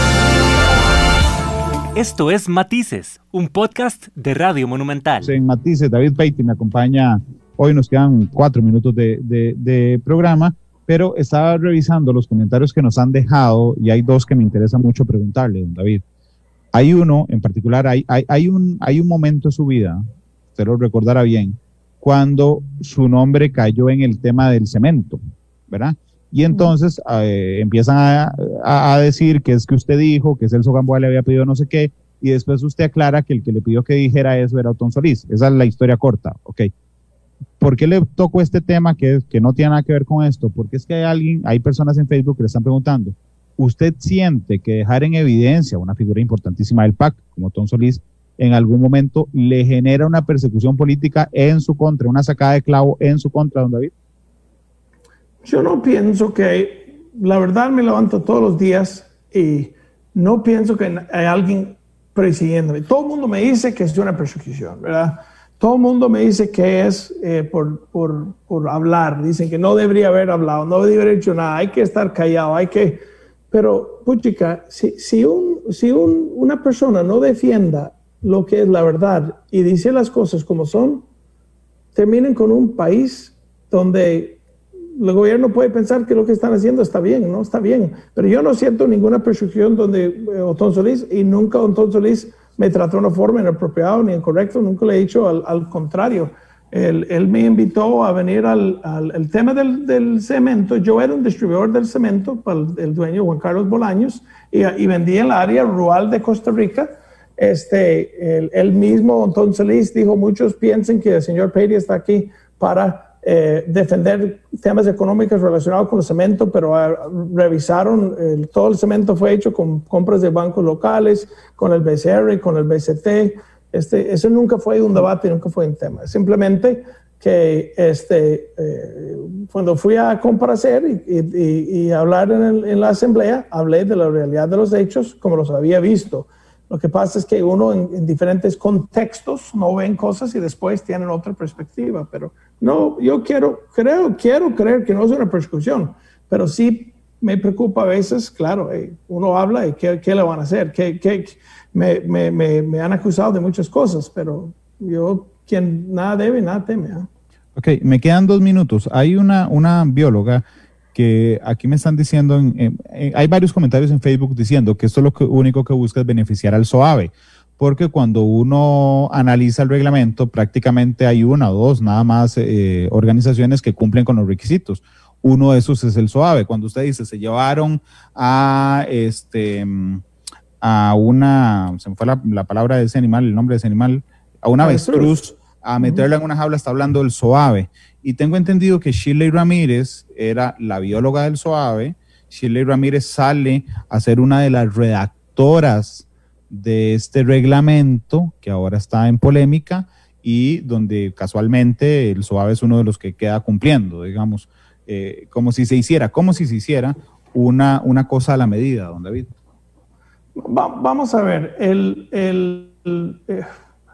esto es Matices, un podcast de Radio Monumental. En Matices, David Peiti me acompaña. Hoy nos quedan cuatro minutos de, programa, pero estaba revisando los comentarios que nos han dejado y hay dos que me interesa mucho preguntarle, David. Hay uno en particular, hay, hay, un, hay un momento en su vida, usted lo recordará bien, cuando su nombre cayó en el tema del cemento, ¿verdad? Y entonces eh, empiezan a, decir que es que usted dijo que Celso Gamboa le había pedido no sé qué, y después usted aclara que el que le pidió que dijera eso era Otón Solís. Esa es la historia corta, ¿ok? ¿Por qué le tocó este tema que, no tiene nada que ver con esto? Porque es que hay alguien, hay personas en Facebook que le están preguntando, ¿usted siente que dejar en evidencia una figura importantísima del PAC, como Otón Solís, en algún momento le genera una persecución política en su contra, una sacada de clavo en su contra, don David? Yo no pienso que, la verdad me levanto todos los días y no pienso que hay alguien persiguiéndome. Todo el mundo me dice que es una persecución, ¿verdad? Todo el mundo me dice que es eh, por, por, por, hablar. Dicen que no debería haber hablado, no debería haber hecho nada, hay que estar callado, hay que... Pero, puchica, si, si, un, si un, una persona no defienda lo que es la verdad y dice las cosas como son, terminen con un país donde el gobierno puede pensar que lo que están haciendo está bien, no está bien. Pero yo no siento ninguna persecución donde eh, Otón Solís, y nunca Otón Solís me trató de una forma inapropiada ni incorrecta, nunca le he dicho al, contrario. él, él me invitó a venir al, al el tema del, del, cemento. Yo era un distribuidor del cemento para el, el dueño Juan Carlos Bolaños y, y, vendía en la área rural de Costa Rica. Este, él, él mismo, entonces Liz dijo, muchos piensan que el señor Perry está aquí para eh, defender temas económicos relacionados con el cemento, pero uh, revisaron, todo el cemento fue hecho con compras de bancos locales, con el BCR, con el BCT. Este, eso nunca fue un debate, nunca fue un tema. Simplemente que este, eh, cuando fui a comparecer y, y, y hablar en, en, la asamblea, hablé de la realidad de los hechos como los había visto. Lo que pasa es que uno en, en, diferentes contextos no ven cosas y después tienen otra perspectiva, pero no, yo quiero, creo, quiero creer que no es una persecución, pero sí me preocupa a veces, claro, eh, uno habla y qué, qué, le van a hacer, ¿Qué, qué, me, me, me, me, han acusado de muchas cosas, pero yo, quien nada debe, nada teme. ¿eh? Ok, me quedan dos minutos. Hay una, una bióloga que aquí me están diciendo, en, en, en, hay varios comentarios en Facebook diciendo que esto lo que, único que busca es beneficiar al SOAVE, porque cuando uno analiza el reglamento, prácticamente hay una o dos nada más eh, organizaciones que cumplen con los requisitos. Uno de esos es el SOAVE. Cuando usted dice, se llevaron a este a una, se me fue la, la palabra de ese animal, el nombre de ese animal, a una avestruz, a meterla en una jaula, está hablando del SOAVE. Y tengo entendido que Shirley Ramírez era la bióloga del SOAVE. Shirley Ramírez sale a ser una de las redactoras de este reglamento que ahora está en polémica y donde casualmente el SOAVE es uno de los que queda cumpliendo, digamos, eh, como si se hiciera, como si se hiciera una, una cosa a la medida, don David. Va, vamos a ver, el, el, el eh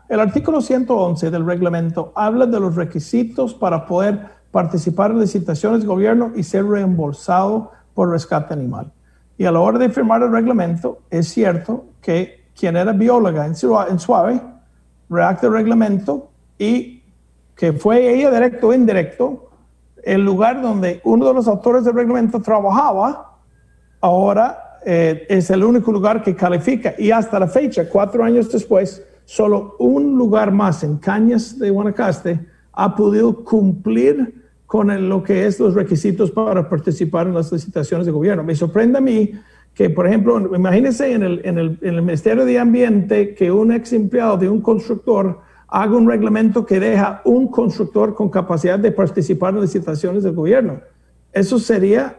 el artículo 111 del reglamento habla de los requisitos para poder participar en licitaciones de gobierno y ser reembolsado por rescate animal. Y a la hora de firmar el reglamento, es cierto que quien era bióloga en Suave redacta el reglamento y que fue ella directo o indirecto, el lugar donde uno de los autores del reglamento trabajaba, ahora eh, es el único lugar que califica. Y hasta la fecha, cuatro años después, solo un lugar más en Cañas de Guanacaste ha podido cumplir con lo que es los requisitos para participar en las licitaciones de gobierno. Me sorprende a mí que, por ejemplo, imagínense en el, en el, en el Ministerio de Ambiente que un ex empleado de un constructor haga un reglamento que deja un constructor con capacidad de participar en licitaciones del gobierno. Eso sería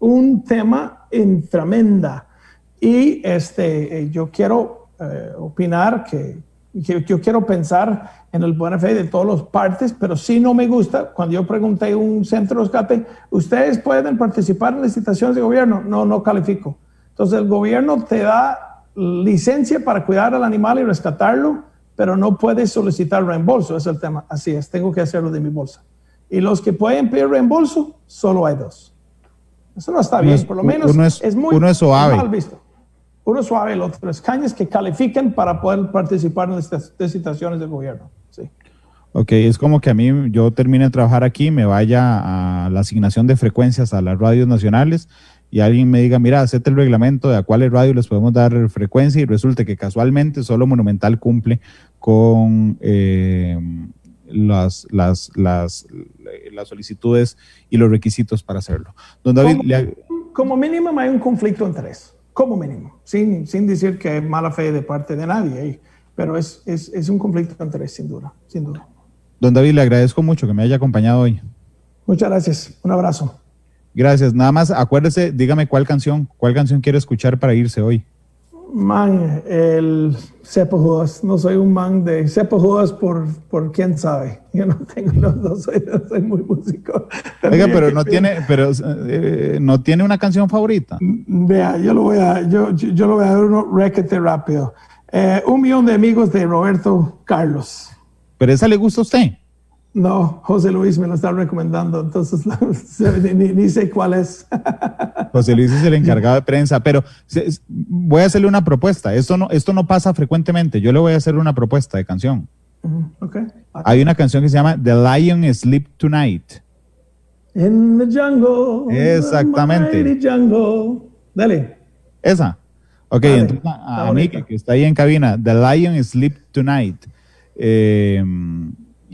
un tema en tremenda. Y este, yo quiero eh, opinar que, que, yo quiero pensar en el buen fe de todas las partes, pero sí no me gusta cuando yo pregunté a un centro de rescate, ¿ustedes pueden participar en licitaciones de gobierno? No, no califico. Entonces el gobierno te da licencia para cuidar al animal y rescatarlo, pero no puedes solicitar reembolso, es el tema. Así es, tengo que hacerlo de mi bolsa. Y los que pueden pedir reembolso, solo hay dos. Eso no está bien, por lo menos uno es, es muy uno es suave. mal visto. Uno suave, el otro es cañas que califiquen para poder participar en estas licitaciones del gobierno. Sí. Ok, es como que a mí yo termine de trabajar aquí, me vaya a la asignación de frecuencias a las radios nacionales y alguien me diga, mira, hacete el reglamento de a cuáles radios les podemos dar frecuencia y resulte que casualmente solo Monumental cumple con eh, las, las, las, las, solicitudes y los requisitos para hacerlo. Don David, como, le... como mínimo hay un conflicto entre eso como mínimo, sin, sin decir que es mala fe de parte de nadie, pero es, es, es un conflicto de interés, sin duda, sin duda. Don David, le agradezco mucho que me haya acompañado hoy. Muchas gracias, un abrazo. Gracias, nada más acuérdese, dígame cuál canción, cuál canción quiere escuchar para irse hoy. Man, el Cepo Judas. No soy un man de Cepo Judas por, por quién sabe. Yo no tengo, soy, no soy muy músico. Oiga, pero no tiene, pero eh, no tiene una canción favorita. Vea, yo lo voy a, yo, yo lo voy a dar uno requete rápido. Eh, un millón de amigos de Roberto Carlos. ¿Pero esa le gusta a usted? No, José Luis me lo está recomendando, entonces ni, ni, sé cuál es. José Luis es el encargado de prensa, pero voy a hacerle una propuesta. Esto no, esto no pasa frecuentemente. Yo le voy a hacer una propuesta de canción. Uh, okay. Hay una canción que se llama The Lion Sleep Tonight. In the jungle. Exactamente. The jungle. Dale. Esa. Ok, Dale. entonces a, a que está ahí en cabina, The Lion Sleep Tonight. Eh,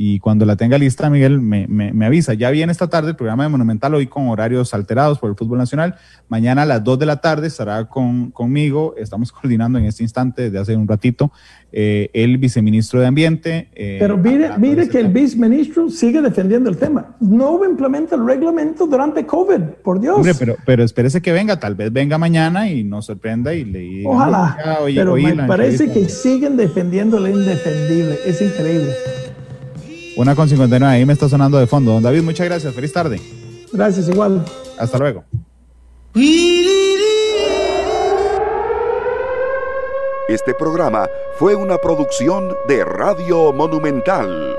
y cuando la tenga lista, Miguel, me, me, avisa. Ya viene esta tarde el programa de Monumental, hoy con horarios alterados por el fútbol nacional. Mañana a las 2 de la tarde estará con, conmigo, estamos coordinando en este instante desde hace un ratito, eh, el viceministro de Ambiente. Eh, Pero mire, mire que el viceministro sigue defendiendo el tema. No implementa el reglamento durante COVID, por Dios. Hombre, pero, pero espérese que venga, tal vez venga mañana y nos sorprenda y le Ojalá, pero me parece que siguen defendiendo lo indefendible. Es increíble. Una con 59, ahí me está sonando de fondo. Don David, muchas gracias. Feliz tarde. Gracias, igual. Hasta luego. Este programa fue una producción de Radio Monumental.